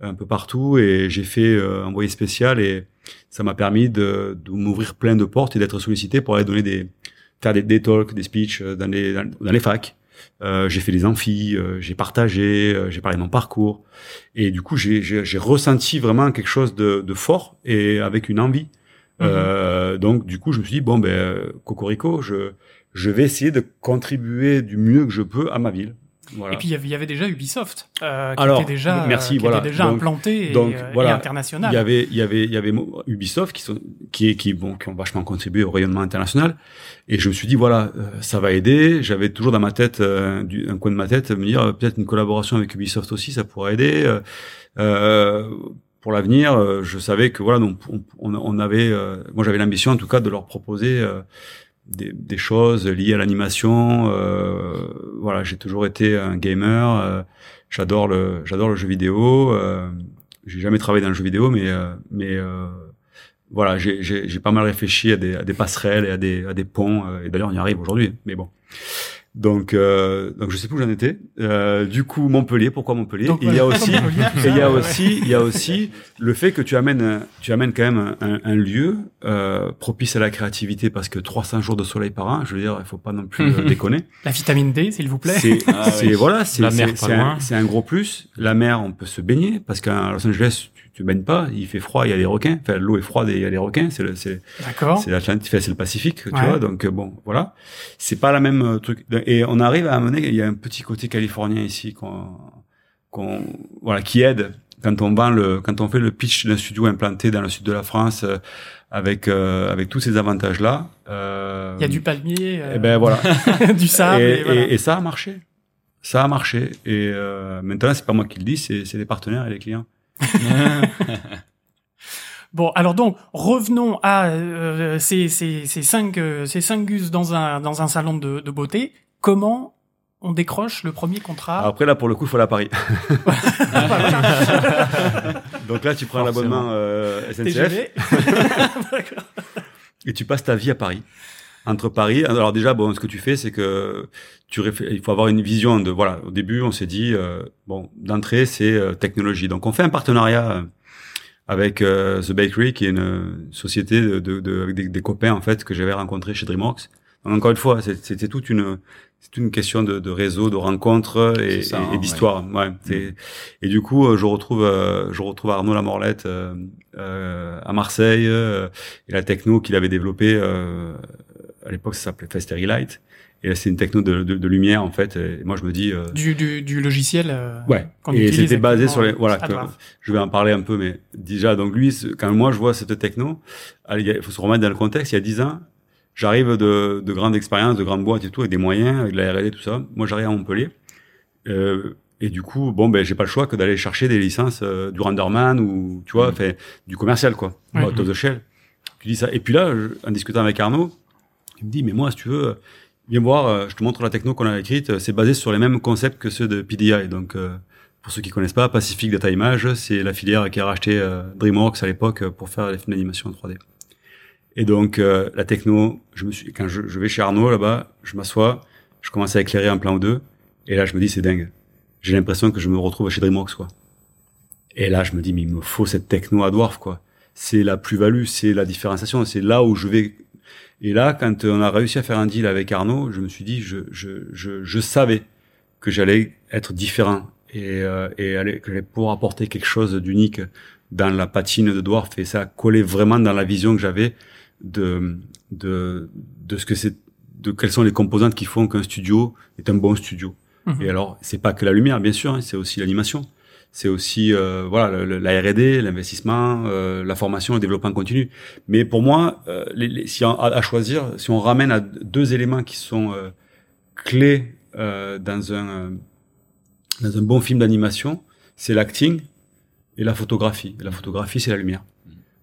un peu partout et j'ai fait euh, envoyé spécial et ça m'a permis de, de m'ouvrir plein de portes et d'être sollicité pour aller donner des faire des, des talks, des speeches dans les dans, dans les facs. Euh, j'ai fait des amphis, euh, j'ai partagé, euh, j'ai parlé de mon parcours et du coup j'ai ressenti vraiment quelque chose de, de fort et avec une envie. Euh, donc du coup je me suis dit bon ben cocorico je je vais essayer de contribuer du mieux que je peux à ma ville. Voilà. Et puis il y avait- il y avait déjà Ubisoft, euh, qui Alors, était déjà, merci, euh, qui voilà. était déjà Donc- implanté et, donc, euh, et voilà. international. Il y avait, il y avait, il y avait Ubisoft qui sont, qui qui bon, qui ont vachement contribué au rayonnement international. Et je me suis dit voilà, euh, ça va aider. J'avais toujours dans ma tête, euh, du, un coin de ma tête, me dire peut-être une collaboration avec Ubisoft aussi, ça pourrait aider. Euh, pour l'avenir, je savais que voilà, donc on, on, on avait, euh, moi j'avais l'ambition en tout cas de leur proposer. euh, des, des choses liées à l'animation. Euh, voilà, j'ai toujours été un gamer. euh, j'adore le, j'adore le jeu vidéo. Euh, j'ai jamais travaillé dans le jeu vidéo, mais euh, mais euh, voilà, j'ai, j'ai, pas mal réfléchi à des, à des passerelles et à des, à des ponts. euh, et d'ailleurs, on y arrive aujourd'hui. Mais bon. Donc, euh, donc je sais plus où j'en étais. Euh, du coup, Montpellier. Pourquoi Montpellier? Donc, Il y a aussi, il y a aussi, il y a aussi le fait que tu amènes, un- tu amènes quand même un, un lieu euh, propice à la créativité parce que 300 jours de soleil par an, je veux dire, il faut pas non plus euh, déconner. La vitamine D, s'il vous plaît. C'est, Ah oui. voilà, un, c'est un gros plus. La mer, on peut se baigner parce qu'à Los Angeles, tu, baignes pas, il fait froid, il y a des requins. Enfin, l'eau est froide et il y a des requins. C'est le, c'est, c'est l'Atlantique, enfin, c'est le Pacifique, tu Ouais. vois. Donc euh, bon, voilà. C'est pas la même euh, truc. Et on arrive à amener, il y a un petit côté californien ici qu'on, qu'on, voilà, qui aide quand on vend le, quand on fait le pitch d'un studio implanté dans le sud de la France euh, avec euh, avec tous ces avantages là. Euh, Il y a du palmier, euh, Et ben voilà. du sable. et, Et, voilà. et- et ça a marché. Ça a marché. Et euh, maintenant, c'est pas moi qui le dis, c'est c'est les partenaires et les clients. Bon, alors donc revenons à euh, ces, ces, ces cinq euh, ces cinq gus dans un dans un salon de, de beauté. Comment on décroche le premier contrat Après, là, pour le coup, il faut la Paris. Voilà. Donc là, tu prends l'abonnement euh, SNCF et tu passes ta vie à Paris. Entre Paris, alors déjà, bon, ce que tu fais, c'est que tu il faut avoir une vision de, voilà, au début, on s'est dit, euh, bon, d'entrée, c'est euh, technologie. Donc, on fait un partenariat euh, avec euh, The Bakery, qui est une société de, de, de- avec des, des copains, en fait, que j'avais rencontrés chez DreamWorks. Donc, encore une fois, c'était toute une, c'est une question de, de réseau, de rencontres et, C'est ça, et- et d'histoire. Ouais. c'est- Et du coup, je retrouve, euh, je retrouve Arnaud Lamorlette euh, euh, à Marseille et la techno qu'il avait développée euh, à l'époque, ça s'appelait Festery Light. Et là, c'est une techno de, de, de lumière en fait. Et moi, je me dis, euh, du, du, du logiciel. euh, ouais. Et c'était basé sur les, euh, voilà. que- je vais en parler un peu, mais déjà, donc lui, quand moi je vois cette techno, allez, il faut se remettre dans le contexte. Il y a dix ans, j'arrive de, de grandes expériences, de grandes boîtes et tout, avec des moyens, avec de la R&D, tout ça. Moi, j'arrive à Montpellier. Euh, et du coup, bon, ben, j'ai pas le choix que d'aller chercher des licences euh, du renderman ou, tu vois, Mhm. fait, du commercial, quoi. Ouais. Out of the shell. Tu dis ça. Et puis là, je- en discutant avec Arnaud, il me dit, mais moi, si tu veux, viens voir, euh, je te montre la techno qu'on a écrite. euh, C'est basé sur les mêmes concepts que ceux de PDI. Donc, euh, pour ceux qui connaissent pas, Pacific Data Image, c'est la filière qui a racheté euh, DreamWorks à l'époque euh, pour faire les films d'animation en 3D. Et donc, euh, la techno, je me suis, quand je, je vais chez Arnaud là-bas, je m'assois, je commence à éclairer un plan ou deux, et là, je me dis, c'est dingue. J'ai l'impression que je me retrouve chez DreamWorks, quoi. Et là, je me dis, mais il me faut cette techno à Dwarf, quoi. C'est la plus-value, c'est la différenciation, c'est là où je vais. Et là, quand on a réussi à faire un deal avec Arnaud, je me suis dit, je, je, je, je savais que j'allais être différent et, euh, et aller, que j'allais pouvoir apporter quelque chose d'unique dans la patine de Dwarf. Et ça collait vraiment dans la vision que j'avais de, de, de ce que c'est, de quelles sont les composantes qui font qu'un studio est un bon studio. Mhm. Et alors, c'est pas que la lumière, bien sûr, hein, c'est aussi l'animation. C'est aussi euh, voilà le- le- la R&D, l'investissement, euh, la formation, le développement continu. Mais pour moi, euh, les, les- si on, à, à choisir, si on ramène à deux éléments qui sont euh, clés euh, dans un euh, dans un bon film d'animation, c'est l'acting et la photographie. Et la photographie, c'est la lumière.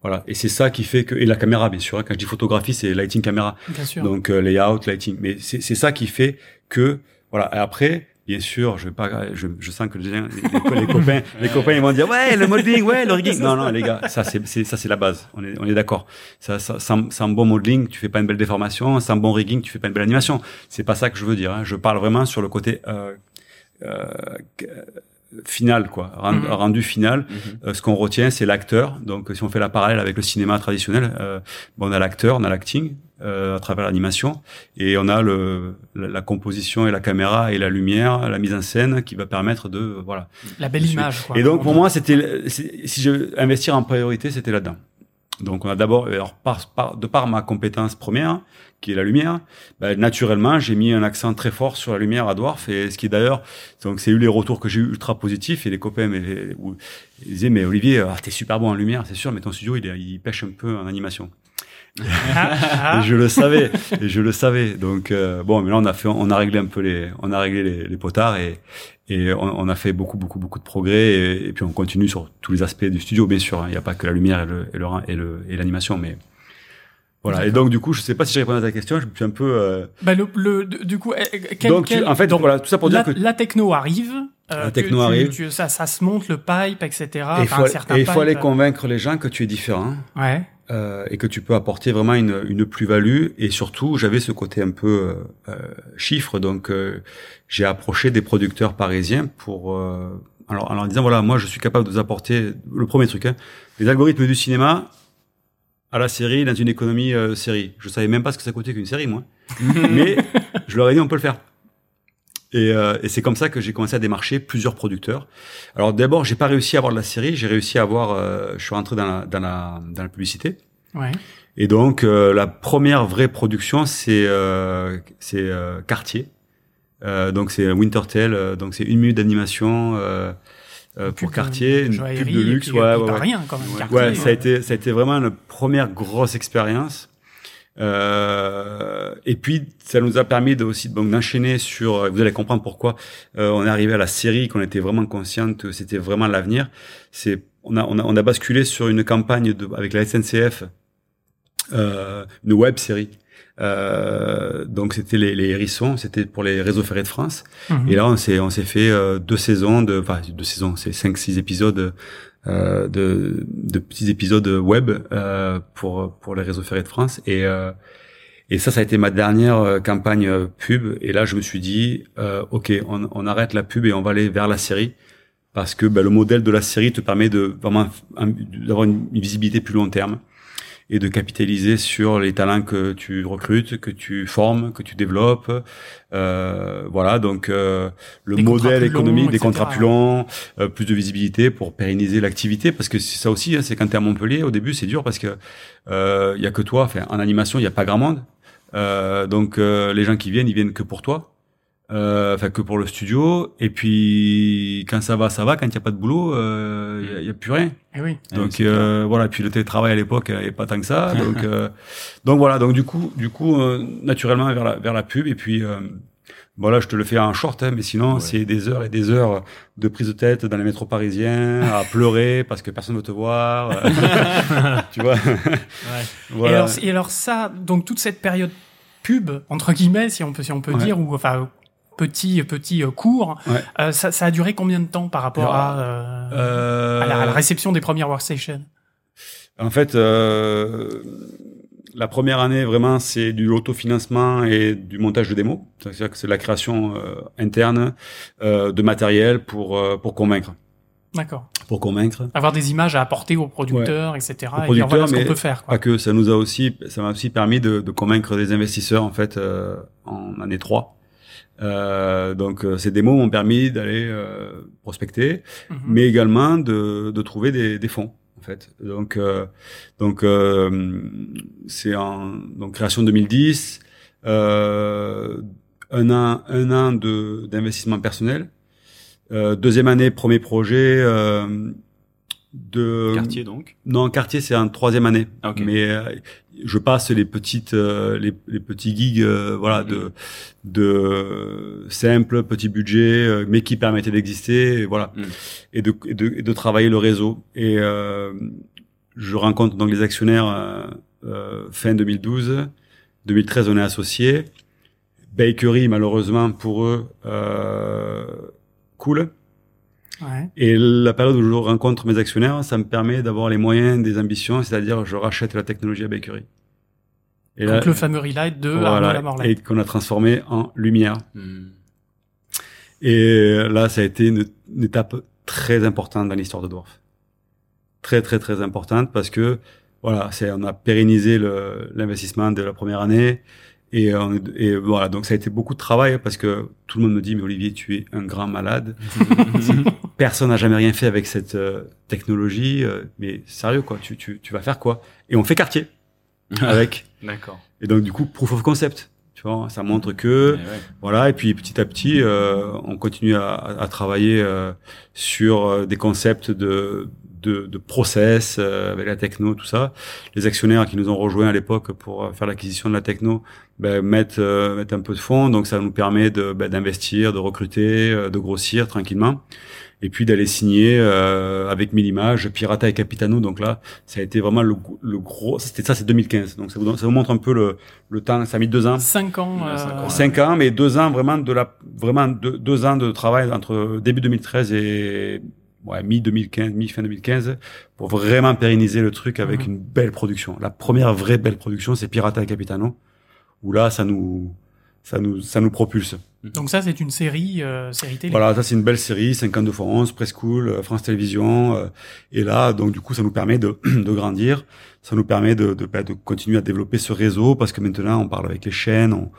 Voilà. Et c'est ça qui fait que et la caméra, bien sûr. hein. Quand je dis photographie, c'est lighting caméra. Bien sûr. Donc layout, lighting. Mais c'est c'est ça qui fait que voilà. Et après, bien sûr, je vais pas, je, je sens que les, gens- les, les copains, les copains, ils vont dire ouais, le modeling, ouais, le rigging. Non, non, les gars, ça c'est c'est- ça c'est la base. On est on est d'accord. Ça, ça sans, sans bon modeling, tu fais pas une belle déformation. Sans bon rigging, tu fais pas une belle animation. C'est pas ça que je veux dire. hein. Je parle vraiment sur le côté euh, euh, final, quoi, rendu, Mhm. rendu final. Mhm. Euh, ce qu'on retient, c'est l'acteur. Donc, si on fait la parallèle avec le cinéma traditionnel, euh, bon, on a l'acteur, on a l'acting à travers l'animation, et on a le, la, la composition et la caméra et la lumière, la mise en scène qui va permettre de voilà. la belle image. Quoi. Et donc, pour moi, c'était si je investir en priorité, c'était là-dedans. Donc, on a d'abord, alors par, par- de par ma compétence première, qui est la lumière, ben, naturellement, j'ai mis un accent très fort sur la lumière à Dwarf, et ce qui est d'ailleurs, donc c'est eu les retours que j'ai eu ultra positifs, et les copains mais, ils disaient, mais Olivier, ah, t'es super bon en lumière, c'est sûr, mais ton studio, il, il pêche un peu en animation. Ah, ah. Et je le savais, et je le savais. Donc euh, bon, mais là on a fait, on a réglé un peu les, on a réglé les, les potards et et on, on a fait beaucoup beaucoup beaucoup de progrès et, et puis on continue sur tous les aspects du studio, bien sûr. hein. Il n'y a pas que la lumière et le et le et le et l'animation, mais voilà. Et donc du coup, je sais pas si j'ai répondu à ta question. Je suis un peu. euh, Bah, le, le, du coup, eh, eh, quel, donc tu- quel- en fait, donc, voilà, tout ça pour la, dire que la techno arrive. euh, La techno tu- arrive. tu- ça, ça se monte le pipe, etc. et il Enfin, faut, et faut aller convaincre les gens que tu es différent. Ouais. Euh, et que tu peux apporter vraiment une, une plus-value. Et surtout, j'avais ce côté un peu euh, euh, chiffre, donc euh, j'ai approché des producteurs parisiens pour euh, alors en leur disant voilà, moi je suis capable de vous apporter le premier truc, hein, les algorithmes du cinéma à la série dans une économie série. Je savais même pas ce que ça coûtait qu'une série, moi, mais je leur ai dit on peut le faire. Et, euh, et c'est comme ça que j'ai commencé à démarcher plusieurs producteurs. Alors d'abord, j'ai pas réussi à avoir de la série, j'ai réussi à avoir, euh, je suis rentré dans la, dans la, dans la publicité. Ouais. Et donc euh, la première vraie production, c'est euh, c'est euh, Cartier. Euh, donc c'est Wintertail, euh, donc c'est une minute d'animation euh, euh, pour Cartier, une pub de luxe, ouais, ouais, pas ouais. rien quand même. Ouais. Cartier, Ouais, ça a été, ça a été vraiment une première grosse expérience. Euh, et puis, ça nous a permis de, aussi d'enchaîner sur. euh, Vous allez comprendre pourquoi euh, on est arrivé à la série, qu'on était vraiment conscient que c'était vraiment l'avenir. C'est, on a, on a, on a basculé sur une campagne de, avec la SNCF, euh, une web série. Euh, donc c'était les, les hérissons, c'était pour les réseaux ferrés de France. mhm. Et là, on s'est on s'est fait euh, deux saisons de, enfin deux saisons, c'est cinq six épisodes euh, de de petits épisodes web euh, pour pour les réseaux ferrés de France. Et euh, et ça, ça a été ma dernière euh, campagne euh, pub. Et là, je me suis dit, euh, ok, on, on arrête la pub et on va aller vers la série parce que ben, le modèle de la série te permet de vraiment d'avoir une visibilité plus long terme et de capitaliser sur les talents que tu recrutes, que tu formes, que tu développes. Euh, voilà, donc euh, le Des modèle économique, des contrats plus longs, euh, plus de visibilité pour pérenniser l'activité, parce que ça aussi, hein, c'est quand tu es à Montpellier, au début c'est dur parce que euh, il y a que toi, enfin, en animation il y a pas grand monde, Euh, donc euh, les gens qui viennent, ils viennent que pour toi. Euh, enfin que pour le studio et puis quand ça va ça va quand il y a pas de boulot euh, il y a- il y, a plus rien Eh oui. Ah oui, donc clair. euh, voilà, puis le télétravail à l'époque et pas tant que ça. Donc euh, donc voilà, donc du coup du coup euh, naturellement vers la vers la pub et puis euh, voilà, je te le fais en short, hein, mais sinon Ouais. c'est des heures et des heures de prise de tête dans les métros parisiens, à pleurer parce que personne ne veut te voir. tu vois. Et, voilà. alors, et alors ça, donc toute cette période pub entre guillemets, si on peut si on peut Ouais. dire, ou enfin petit petit euh, court, Ouais. euh, ça, ça a duré combien de temps par rapport Alors, à, euh, à, la, à la réception des premières workstations? En fait, la première année, vraiment, c'est du autofinancement et du montage de démos. C'est-à-dire que c'est la création interne de matériel pour, pour convaincre. D'accord. Pour convaincre. Avoir des images à apporter aux producteurs, etc. et dire producteurs, voilà ce qu'on peut faire. Quoi. Pas que ça nous a aussi, ça m'a aussi permis de, de convaincre des investisseurs, en fait, euh, en année 3. Euh, donc, euh, ces démos m'ont permis d'aller euh, prospecter, Mhm. mais également de, de trouver des, des fonds en fait. Donc euh, donc euh, c'est en donc création 2010, euh, un an un an de d'investissement personnel, euh, deuxième année premier projet euh, de Quartier donc. non quartier c'est en troisième année Ah, ok. mais euh, je passe les petites euh, les, les petits gigs euh, voilà de de simples petits budgets euh, mais qui permettaient d'exister et voilà Mm. et, de, et de et de travailler le réseau et euh, je rencontre donc les actionnaires euh, euh, fin 2012 2013 on est associés Bakery malheureusement pour eux euh, cool Ouais. et la période où je rencontre mes actionnaires, ça me permet d'avoir les moyens des ambitions, c'est-à-dire je rachète la technologie à Bakery. Et Donc le fameux relight de Arnaud voilà, Lamorlaine. et qu'on a transformé en lumière. Hmm. Et là, ça a été une, une étape très importante dans l'histoire de Dwarf. Très, très, très importante parce que, voilà, c'est, on a pérennisé l'investissement de la première année. Et, on- et voilà, donc ça a été beaucoup de travail parce que tout le monde me dit, mais Olivier, tu es un grand malade. Personne n'a jamais rien fait avec cette euh, technologie. euh, mais sérieux, quoi, tu, tu, tu vas faire quoi? Et on fait quartier avec. D'accord. Et donc, du coup, proof of concept. Tu vois, ça montre que Ouais, ouais. voilà, et puis petit à petit, euh, on continue à, à travailler euh, sur euh, des concepts de, de, de process euh, avec la techno, tout ça. Les actionnaires qui nous ont rejoints à l'époque pour euh, faire l'acquisition de la techno ben, mettent, euh, mettent un peu de fonds, donc ça nous permet de ben, d'investir, de recruter, euh, de grossir tranquillement. Et puis d'aller signer euh, avec Millimage, Pirata et Capitano. Donc là, ça a été vraiment le, le gros. C'était ça, c'est 2015. Donc ça vous, ça vous montre un peu le, le temps. Ça a mis deux ans. Cinq ans. Euh, cinq ans, ouais. Cinq ans, mais deux ans vraiment de la vraiment deux, deux ans de travail entre début 2013 et ouais, mi 2015, mi fin 2015 pour vraiment pérenniser le truc avec Mhm. une belle production. La première vraie belle production, c'est Pirata et Capitano, où là ça nous ça nous ça nous propulse. Donc ça, c'est une série, euh, série télé. Voilà, ça c'est une belle série, 52 fois 11, Preschool, euh, France Télévisions, euh, et là donc du coup ça nous permet de, de grandir, ça nous permet de, de, bah, de continuer à développer ce réseau parce que maintenant on parle avec les chaînes, on,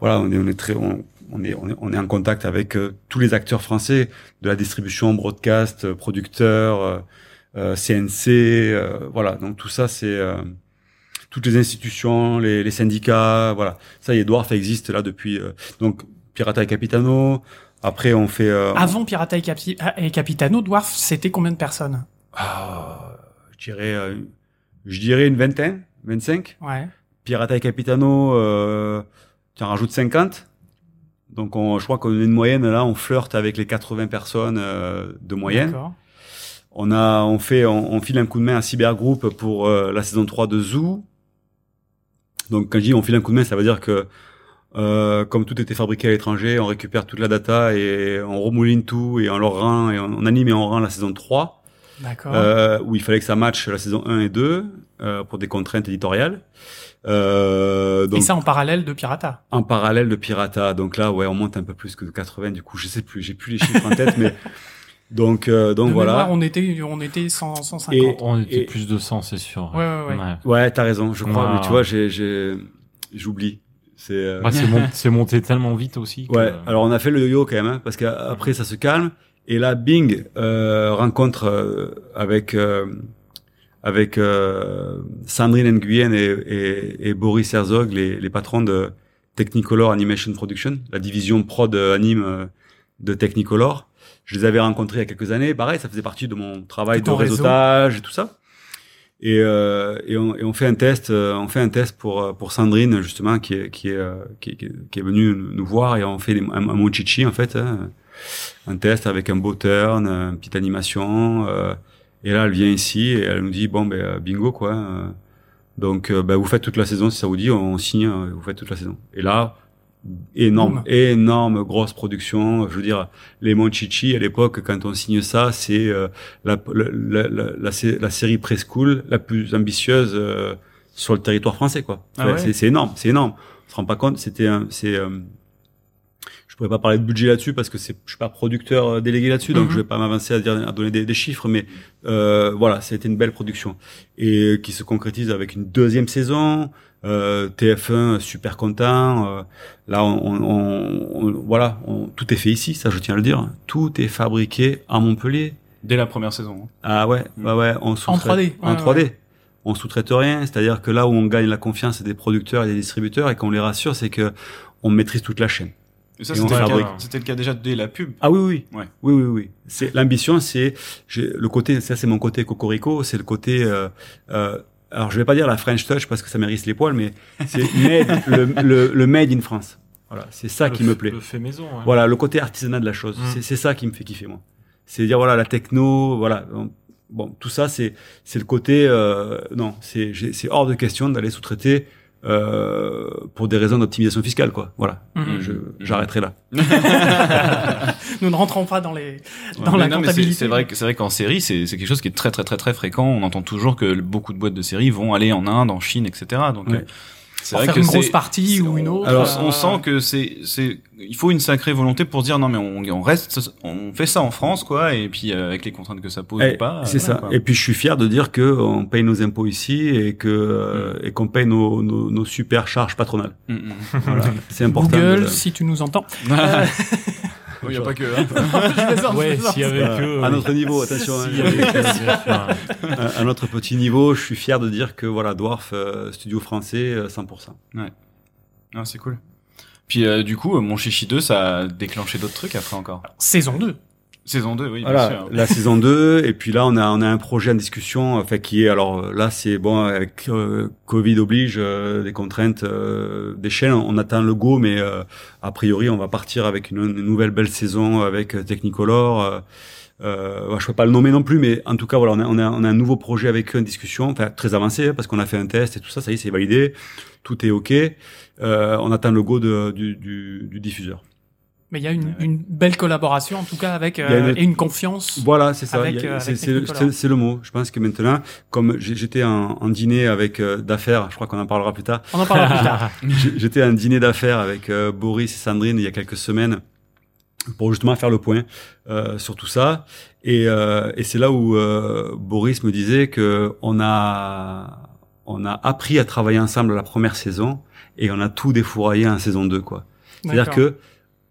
voilà, on est, on est très, on- on est, on est, on est en contact avec euh, tous les acteurs français de la distribution, broadcast, euh, producteurs, euh, euh, CNC, euh, voilà. Donc tout ça, c'est euh, toutes les institutions, les, les syndicats, voilà. Ça, y est, Dwarf existe là depuis. euh, donc Pirata et Capitano. Après, on fait. euh, Avant Pirata et, Capi- et Capitano, Dwarf, c'était combien de personnes? Ah, je dirais, euh, je dirais une vingtaine, 25. Ouais. Pirata et Capitano, euh, tu en rajoutes 50. Donc, on, je crois qu'on est une moyenne, là, on flirte avec les 80 personnes euh, de moyenne. On a, on fait, on, on file un coup de main à Cybergroup pour euh, la saison 3 de Zoo. Donc, quand je dis on file un coup de main, ça veut dire que, euh, comme tout était fabriqué à l'étranger, on récupère toute la data et on remouline tout et on leur rend, et on, on anime et on rend la saison 3. D'accord. euh, où il fallait que ça matche la saison 1 et 2 euh, pour des contraintes éditoriales. Euh, donc et ça en parallèle de Pirata. en parallèle de Pirata. Donc là, ouais, on monte un peu plus que 80. Du coup, je sais plus, j'ai plus les chiffres en tête, mais donc euh, donc de voilà. mémoire, on était, on était 100, 150. Et- On était Et- plus de 100, c'est sûr. Ouais, ouais, ouais. Ouais, t'as raison, je crois. Mais tu vois, j'ai j'ai j'oublie. C'est euh, Bah, monté tellement vite aussi. que- Ouais, alors on a fait le yo-yo quand même, hein, parce qu'après ça se calme. Et là, Bing euh, rencontre euh, avec euh, avec euh, Sandrine Nguyen et, et, et Boris Herzog, les, les patrons de Technicolor Animation Production, la division prod anime euh, de Technicolor. Je les avais rencontrés il y a quelques années. Pareil, ça faisait partie de mon travail De réseau. réseautage et tout ça. Et, euh, et, on, et on fait un test, euh, on fait un test pour euh, pour Sandrine justement qui est qui est euh, qui est, qui est- qui est venue nous voir et on fait des, un, un mochichi en fait, hein, un test avec un beau turn, une petite animation. euh, et là, elle vient ici et elle nous dit bon ben euh, bingo quoi. euh, donc euh, ben, vous faites toute la saison si ça vous dit, on signe, vous faites toute la saison. Et là, énorme, énorme grosse production. Je veux dire, les Monchichi à l'époque, quand on signe ça, c'est euh, la, la, la, la, la sé- la série preschool la plus ambitieuse euh, sur le territoire français quoi. Ah Ouais, c'est énorme, c'est énorme. On se rend pas compte, c'était un, c'est euh, pourrais pas parler de budget là-dessus parce que c'est je suis pas producteur euh, délégué là-dessus donc Mhm. je vais pas m'avancer à dire à donner des, des chiffres mais euh, voilà c'était une belle production et qui se concrétise avec une deuxième saison euh, TF1 super content euh, là on, on- on- on- voilà tout est fait ici ça je tiens à le dire tout est fabriqué à Montpellier Dès la première saison. hein. ah ouais ouais ouais on sous-traite- 3D, en ouais, 3D on sous-traite rien c'est-à-dire que là où on gagne la confiance des producteurs et des distributeurs et qu'on les rassure c'est que on maîtrise toute la chaîne Et ça, c'était le, fabrique. cas- c'était le cas déjà dès la pub. ah oui, oui, Ouais. oui, oui, oui. C'est l'ambition, c'est j'ai- le côté, ça c'est mon côté cocorico, c'est le côté. Euh, euh, alors je vais pas dire la French touch parce que ça mérite les poils, mais c'est made, le, le, le made in France. Voilà, c'est ça Le qui me plaît. Le fait maison. ouais. Voilà, le côté artisanat de la chose. Mm. C'est c'est ça qui me fait kiffer moi. C'est dire voilà la techno, voilà. on- Bon, tout ça c'est c'est le côté euh, non, c'est j'ai- c'est hors de question d'aller sous-traiter euh, pour des raisons d'optimisation fiscale quoi. Voilà, je j'arrêterai là. Nous ne rentrons pas dans les dans Ouais, la non, mais c'est- comptabilité. C'est vrai que c'est vrai qu'en série, c'est c'est quelque chose qui est très très très très fréquent. On entend toujours que beaucoup de boîtes de séries vont aller en Inde, en Chine, etc. Donc Ouais. euh, c'est vrai faire que une grosse partie ou une autre. alors, euh, on sent que c'est c'est il faut une sacrée volonté pour dire non mais on, on reste on fait ça en France quoi et puis euh, avec les contraintes que ça pose Eh, ou pas. c'est euh, ça. quoi. Et puis je suis fier de dire que on paye nos impôts ici et que euh, Mm. et qu'on paye nos, nos, nos super charges patronales. Mm, mm. Voilà, c'est important. Google, de- si tu nous entends. Il y a pas que. hein. Ouais, s'il y avait que. à notre niveau, attention. hein. À, notre petit niveau, je suis fier de dire que voilà, Dwarf, euh, studio français, euh, 100%. Ah, c'est cool. Puis euh, du coup, euh, mon Chichi 2, ça a déclenché d'autres trucs après encore? Saison 2. Saison 2, oui, bien Voilà, sûr. la saison 2, et puis là on a on a un projet en discussion, enfin qui est alors euh, là c'est bon avec euh, Covid oblige euh, des contraintes euh, des chaînes, on attend le go, mais euh, a priori on va partir avec une, une nouvelle belle saison avec euh, Technicolor. Euh, euh, je peux pas le nommer non plus, mais en tout cas voilà on a on a, on a un nouveau projet avec eux en discussion, enfin très avancé hein, parce qu'on a fait un test et tout ça, ça y est c'est validé, tout est ok. Euh, on attend le go de, du, du, du diffuseur. Mais il y a une, une belle collaboration, en tout cas, avec euh, une- et une confiance. Voilà, c'est ça. Euh, c'est le, le mot. Je pense que maintenant, comme j'étais en, en dîner avec euh, d'affaires, je crois qu'on en parlera plus tard. On en parlera plus tard. J'étais en dîner d'affaires avec euh, Boris et Sandrine il y a quelques semaines pour justement faire le point euh, sur tout ça. Et, euh, et c'est là où euh, Boris me disait que on a on a appris à travailler ensemble la première saison et on a tout défouraillé en saison 2 quoi. C'est-à-dire que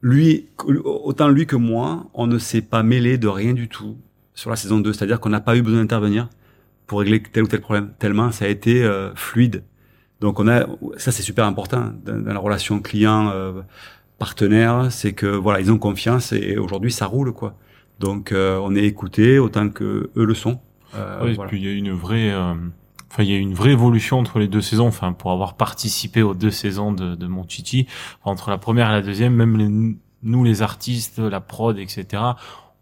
lui, autant lui que moi, on ne s'est pas mêlé de rien du tout sur la saison 2. C'est-à-dire qu'on n'a pas eu besoin d'intervenir pour régler tel ou tel problème. Tellement ça a été euh, fluide. Donc on a, ça c'est super important dans, dans la relation client euh, partenaire, c'est que voilà ils ont confiance et aujourd'hui ça roule quoi. Donc euh, on est écouté autant que eux le sont. Euh, oui, voilà. puis il y a une vraie, euh, enfin il y a une vraie évolution entre les deux saisons. Enfin pour avoir participé aux deux saisons de, de Monchichi, entre la première et la deuxième, même les, nous les artistes, la prod, etc.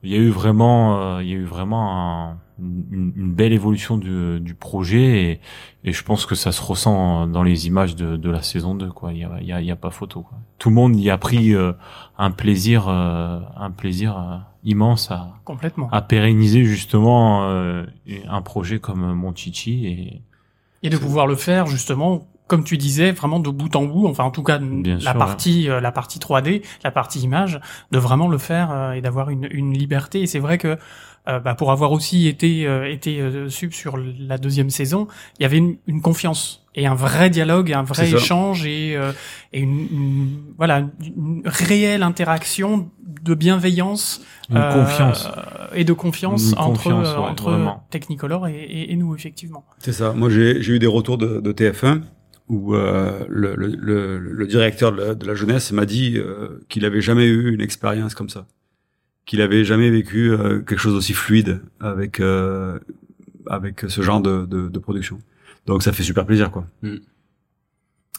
Il y a eu vraiment, il y a eu vraiment un, une, belle évolution du, du projet et, je pense que ça se ressent dans les images de, de la saison 2 quoi il y a, il y a, il y a pas photo quoi. tout le monde y a pris euh, un plaisir euh, un plaisir euh, immense à complètement à pérenniser justement euh, un projet comme Monchichi et et de pouvoir le faire justement comme tu disais, vraiment de bout en bout, enfin en tout cas Bien la sûr, partie ouais. la partie 3D, la partie image, de vraiment le faire et d'avoir une, une liberté. Et c'est vrai que euh, bah, pour avoir aussi été euh, été euh, sub sur la deuxième saison, il y avait une, une confiance et un vrai dialogue, un vrai échange et, euh, et une, une, voilà une réelle interaction de bienveillance, une confiance et de confiance une entre confiance, ouais, entre vraiment. Technicolor et, et, et, nous effectivement. C'est ça. Moi j'ai j'ai eu des retours de, de TF1 où euh, le, le, le, le, directeur de la, de la jeunesse m'a dit euh, qu'il avait jamais eu une expérience comme ça qu'il avait jamais vécu euh, quelque chose d'aussi fluide avec euh, avec ce genre de, de, de, production. Donc ça fait super plaisir quoi. Mm.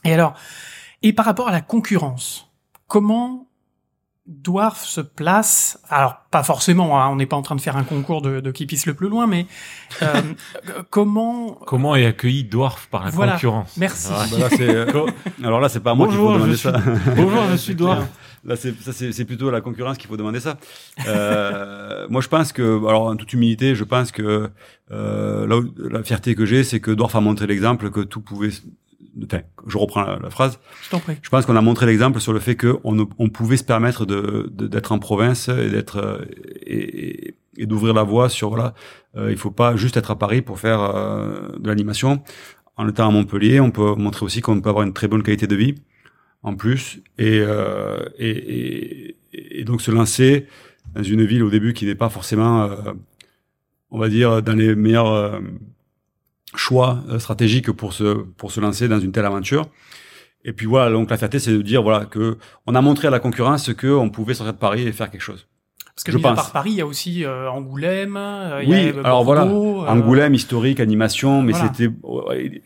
Et alors, et par rapport à la concurrence, comment Dwarf se place Alors pas forcément, hein, on n'est pas en train de faire un concours de, de qui pisse le plus loin, mais euh, comment comment est accueilli Dwarf par la voilà. concurrence Merci. Ah, bah là, euh, alors là c'est pas à moi qu'il faut demander ça. Bonjour, je suis Dwarf. Là, c'est plutôt à la concurrence qu'il faut demander ça. Euh, moi, je pense que, alors, en toute humilité, je pense que euh, là, où, la fierté que j'ai, c'est que Dorf a montré l'exemple que tout pouvait. Enfin, je reprends la, la phrase. Je t'en prie. Je pense qu'on a montré l'exemple sur le fait qu'on on pouvait se permettre de d'être en province et d'être et, et d'ouvrir la voie sur voilà. Euh, il faut pas juste être à Paris pour faire euh, de l'animation. En étant à Montpellier, on peut montrer aussi qu'on peut avoir une très bonne qualité de vie en plus et, euh, et, et, et, donc se lancer dans une ville au début qui n'est pas forcément, euh, on va dire, dans les meilleurs euh, choix euh, stratégiques pour se pour se lancer dans une telle aventure. Et puis voilà, donc la fierté, c'est de dire voilà que on a montré à la concurrence que on pouvait sortir de Paris et faire quelque chose. Parce que je pense. par Paris, il y a aussi euh, Angoulême. Euh, oui, y a, alors voilà, Angoulême, historique, animation, mais voilà. c'était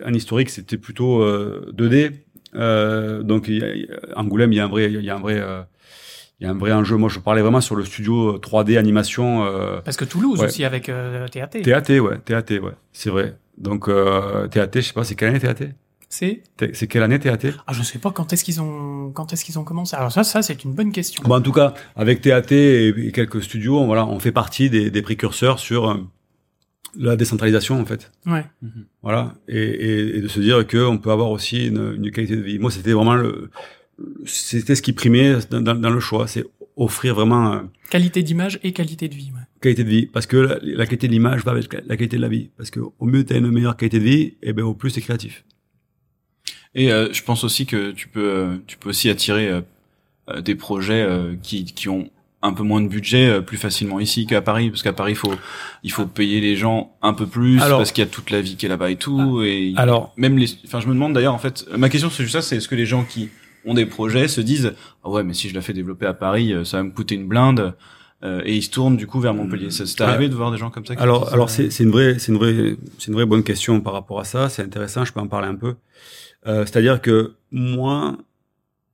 un historique, c'était plutôt 2D. Euh, donc il y a, Angoulême, il y a un vrai, il y a un vrai, euh, il y a un vrai enjeu. Moi, je parlais vraiment sur le studio 3D animation. Euh, Parce que Toulouse ouais. aussi avec euh, TAT. TAT, ouais, TAT, ouais, c'est vrai. Donc euh, TAT, je sais pas, c'est quelle année TAT C'est? C'est quelle année TAT Ah, je sais pas quand est-ce qu'ils ont quand est-ce qu'ils ont commencé. Alors ça, ça c'est une bonne question. Bon, en tout cas, avec TAT et, et quelques studios, on, voilà, on fait partie des, des précurseurs sur euh, la décentralisation en fait. Ouais. Mmh. Voilà et, et, et, de se dire que on peut avoir aussi une, une qualité de vie. Moi, c'était vraiment le, c'était ce qui primait dans, dans, dans le choix, c'est offrir vraiment euh, qualité d'image et qualité de vie. Ouais. Qualité de vie, parce que la, la qualité de l'image va avec la qualité de la vie, parce que au mieux tu as une meilleure qualité de vie, et ben au plus c'est créatif. Et euh, je pense aussi que tu peux, tu peux aussi attirer euh, des projets qui, qui ont un peu moins de budget euh, plus facilement ici qu'à Paris. Parce qu'à Paris il faut il faut payer les gens un peu plus alors, parce qu'il y a toute la vie qui est là-bas et tout. Ah, et alors même les enfin je me demande d'ailleurs en fait ma question c'est juste ça c'est est-ce que les gens qui ont des projets se disent ah ouais mais si je la fais développer à Paris ça va me coûter une blinde euh, et ils se tournent du coup vers Montpellier. Ça c'est arrivé de voir des gens comme ça. alors alors c'est c'est une vraie c'est une vraie c'est une vraie bonne question par rapport à ça. C'est intéressant. Je peux en parler un peu. Euh, C'est-à-dire que moi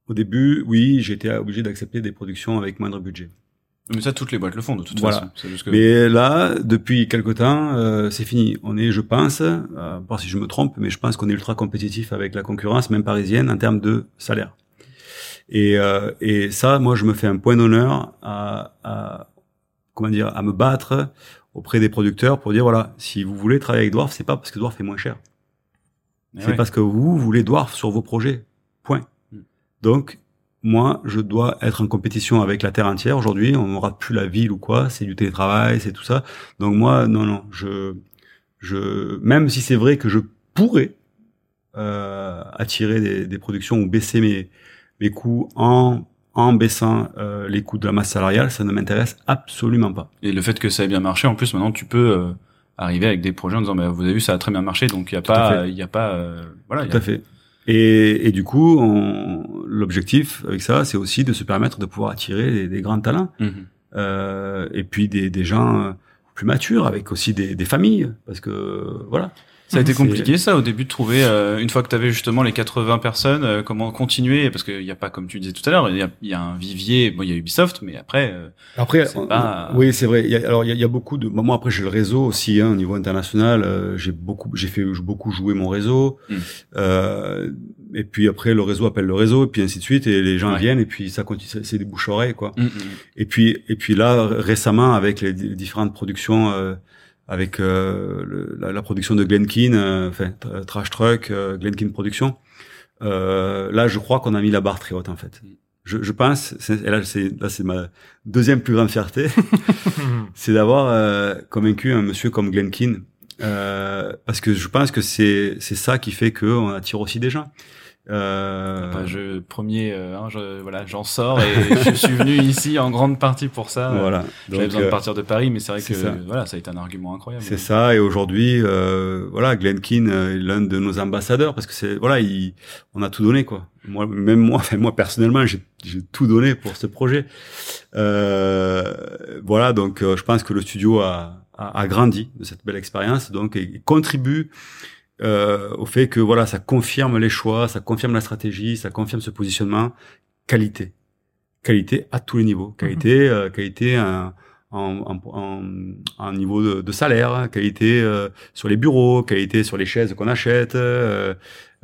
au début, oui, j'étais obligé d'accepter des productions avec moindre budget. Mais ça, toutes les boîtes le font de toute voilà. façon. Que... Mais là, depuis quelque temps, euh, c'est fini. On est, je pense, euh, pas si je me trompe, mais je pense qu'on est ultra compétitif avec la concurrence, même parisienne, en termes de salaire. Et, euh, et ça, moi, je me fais un point d'honneur à, à, comment dire, à me battre auprès des producteurs pour dire voilà, si vous voulez travailler avec Dwarf, c'est pas parce que Dwarf est moins cher. C'est ouais. parce que vous voulez Dwarf sur vos projets. Point. Hmm. Donc, moi, je dois être en compétition avec la terre entière. Aujourd'hui, on n'aura plus la ville ou quoi. C'est du télétravail, c'est tout ça. Donc moi, non, non, je, je, même si c'est vrai que je pourrais euh, attirer des, des, productions ou baisser mes mes coûts en en baissant euh, les coûts de la masse salariale, ça ne m'intéresse absolument pas. Et le fait que ça ait bien marché, en plus, maintenant, tu peux euh, arriver avec des projets en disant, bah, vous avez vu, ça a très bien marché, donc il y a pas, il y a pas, euh, voilà. y Tout a- à fait. Et, et du coup, on- l'objectif avec ça, c'est aussi de se permettre de pouvoir attirer des, des grands talents euh, et puis des, des gens euh, plus matures, avec aussi des, des familles, parce que voilà. Ça a été compliqué, ça, au début, de trouver, euh, une fois que tu avais justement les 80 personnes, euh, comment continuer, parce qu'il n'y a pas, comme tu disais tout à l'heure, il y y a un vivier, bon, il y a Ubisoft, mais après, euh, Après, on- pas- oui, c'est vrai. Y a- alors, il y, y a beaucoup de. Moi, après, j'ai le réseau aussi, hein, au niveau international. euh, j'ai beaucoup, j'ai fait beaucoup jouer mon réseau. Mm. Euh, et puis après, le réseau appelle le réseau, et puis ainsi de suite. Et les gens Ouais. viennent, et puis ça continue. c'est- des bouche oreilles, quoi. mm, mm. Et puis, et puis là, récemment, avec les, les différentes productions, euh, avec euh, le- la, la production de Glenkin, euh, enfin Tra- Trash Truck, euh, Glenkin Production, euh, là, je crois qu'on a mis la barre très haute en fait. Je, je pense, et là, c'est là, c'est ma deuxième plus grande fierté, c'est d'avoir euh, convaincu un monsieur comme Glenkin, euh, parce que je pense que c'est c'est ça qui fait qu'on attire aussi des gens. Euh, Bah, je premier, euh, hein, je, voilà, j'en sors et je suis venu ici en grande partie pour ça. voilà. J'avais besoin de euh, partir de Paris, mais c'est vrai que ça. voilà, ça a été un argument incroyable. C'est ça. Et aujourd'hui, euh, voilà, Glenkin euh, est l'un de nos ambassadeurs parce que c'est voilà, il, on a tout donné quoi. Moi, même moi, enfin moi personnellement, j'ai j'ai tout donné pour ce projet. Euh, voilà, donc je pense que le studio a, a, a grandi de cette belle expérience, donc et, et contribue euh, au fait que voilà, ça confirme les choix, ça confirme la stratégie, ça confirme ce positionnement. Qualité, qualité à tous les niveaux, qualité, euh, qualité. un- en, en, en, en niveau de, de salaire, qualité euh, sur les bureaux, qualité sur les chaises qu'on achète,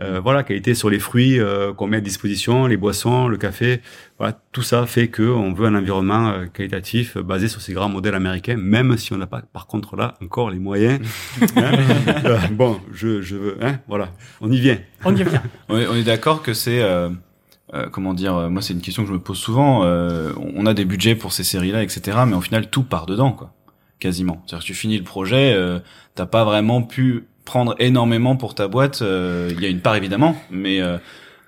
euh, euh, voilà, qualité sur les fruits euh, qu'on met à disposition, les boissons, le café. Voilà, tout ça fait que on veut un environnement euh, qualitatif euh, basé sur ces grands modèles américains, même si on n'a pas, par contre, là encore les moyens. Hein. Euh, bon, je, je veux, hein, voilà, on y vient. On y revient. On est, on est d'accord que c'est euh, euh, comment dire euh, moi c'est une question que je me pose souvent euh, on a des budgets pour ces séries là etc mais au final tout part dedans quoi quasiment c'est à dire que tu finis le projet euh, t'as pas vraiment pu prendre énormément pour ta boîte euh, il y a une part évidemment mais euh,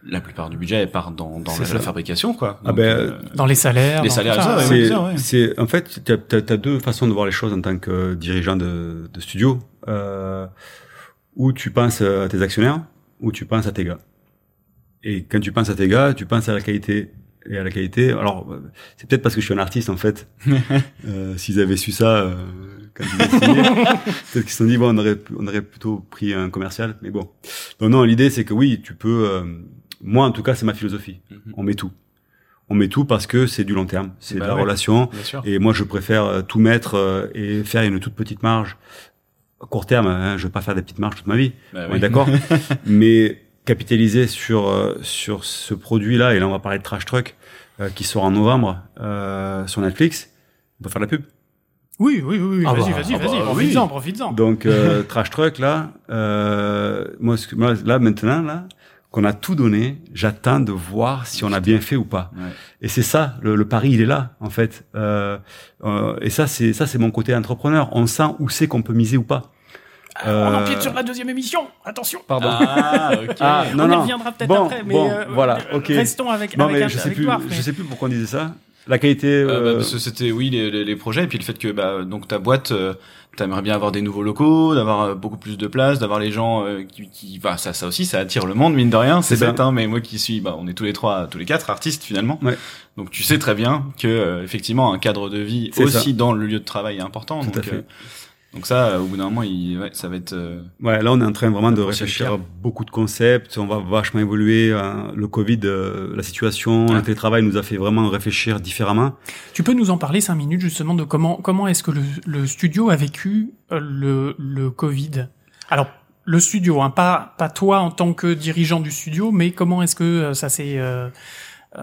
la plupart du budget elle part dans, dans la, fabrication quoi Ah ben, euh, Dans les salaires. Les salaires, ça, ouais, ouais. ouais. c'est, ouais. en fait, tu as, deux façons de voir les choses en tant que dirigeant de, de studio. Euh, où tu penses à tes actionnaires, ou tu penses à tes gars. Et quand tu penses à tes gars, tu penses à la qualité. Et à la qualité, alors c'est peut-être parce que je suis un artiste en fait. euh, S'ils avaient su ça quand ils ont signé, peut-être qu'ils se sont dit bon, on aurait, on aurait plutôt pris un commercial. Mais bon, donc non, l'idée c'est que oui, tu peux. euh, moi en tout cas, c'est ma philosophie. Mhm. On met tout. On met tout parce que c'est du long terme, c'est Bah de la ouais. relation. bien sûr Et moi, je préfère euh, tout mettre euh, et faire une toute petite marge. À court terme, hein, je vais pas faire des petites marges toute ma vie. Bah on oui. est d'accord. Mais capitaliser sur euh, sur ce produit-là, et là, on va parler de Trash Truck, euh, qui sort en novembre euh, sur Netflix. On peut faire de la pub. Oui, oui, oui, oui. Ah vas-y, bah, vas-y, ah vas-y. bah, Profites-en, oui. profites-en. Donc euh, Trash Truck là, euh, moi, là maintenant là, qu'on a tout donné, j'attends de voir si on a bien fait ou pas. Ouais. Et c'est ça, le, le pari, il est là en fait. Euh, euh, et ça, c'est ça, c'est mon côté entrepreneur. On sent où c'est qu'on peut miser ou pas. On Euh, empiète sur la deuxième émission. Attention. Pardon. ah ok Ah, non, on y non. reviendra peut-être Bon, après, mais bon, euh, voilà, euh, ok. restons avec, non avec, mais un- je sais avec plus, je sais plus pourquoi on disait ça. La qualité. Euh, bah, euh, parce que c'était oui les, les, les projets et puis le fait que bah donc ta boîte euh, t'aimerais bien avoir des nouveaux locaux d'avoir beaucoup plus de place d'avoir les gens euh, qui, qui bah ça ça aussi ça attire le monde mine de rien c'est bête hein mais moi qui suis bah on est tous les trois tous les quatre artistes finalement Ouais. donc tu sais très bien que euh, effectivement un cadre de vie aussi ça. dans le lieu de travail est important Tout donc à fait. euh, donc ça euh, au bout d'un moment il ouais, ça va être euh, Ouais, là on est en train vraiment de réfléchir à beaucoup de concepts. On va vachement évoluer. hein. Le Covid, euh, la situation, Ouais. le télétravail nous a fait vraiment réfléchir différemment. Tu peux nous en parler cinq minutes justement de comment comment est-ce que le, le studio a vécu euh, le, le Covid? Alors le studio, hein, pas pas toi en tant que dirigeant du studio, mais comment est-ce que ça s'est euh, euh,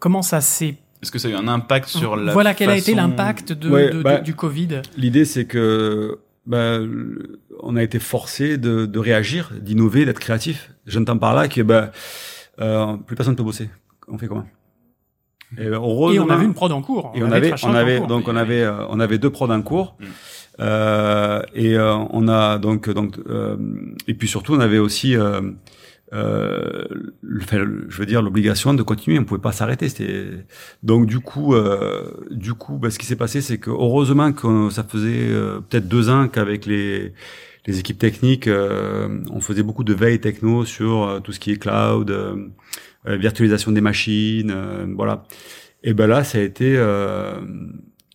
comment ça s'est est-ce que ça a eu un impact sur la voilà quel a été façon- l'impact de, Ouais, de- bah, du Covid L'idée, c'est que bah, on a été forcé de, de réagir, d'innover, d'être créatif. J'entends par là que bah, euh, plus personne ne peut bosser. On fait comment? Et, ben, Et on avait une prod en cours. Et on avait avait, on avait, cours. donc on avait, euh, on avait deux prods en cours. Mm. Euh, et euh, on a donc, donc, euh, et puis surtout, on avait aussi euh, je veux dire l'obligation de continuer. On pouvait pas s'arrêter. Donc du coup, euh, du coup, bah, ce qui s'est passé, c'est que heureusement que ça faisait euh, peut-être deux ans qu'avec les les équipes techniques, euh, on faisait beaucoup de veille techno sur euh, tout ce qui est cloud, euh, virtualisation des machines, voilà. Et ben là, ça a été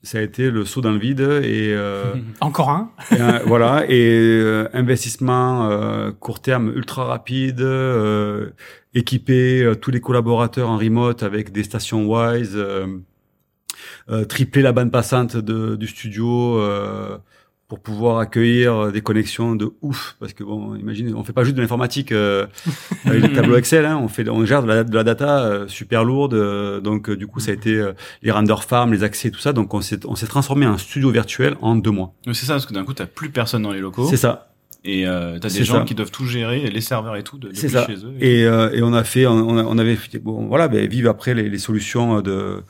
ça a été le saut dans le vide et euh, Encore un. et, voilà, et euh, investissement euh, court terme ultra rapide, euh, équiper euh, tous les collaborateurs en remote avec des stations Wise, euh, euh, tripler la bande passante de, du studio euh, pour pouvoir accueillir des connexions de ouf, parce que bon, imagine, on fait pas juste de l'informatique euh, avec des tableaux Excel, hein, on fait, on gère de la, de la data euh, super lourde, euh, donc euh, du coup ça a été euh, les render farms, les accès, tout ça, donc on s'est on s'est transformé en studio virtuel en deux mois. C'est ça, parce que d'un coup, t'as plus personne dans les locaux. C'est ça. Et euh, t'as des gens ça. qui doivent tout gérer, les serveurs et tout, de, depuis ça. chez eux. Et, euh, et on a fait, on, on avait, bon, voilà, ben, vive après les, les solutions de.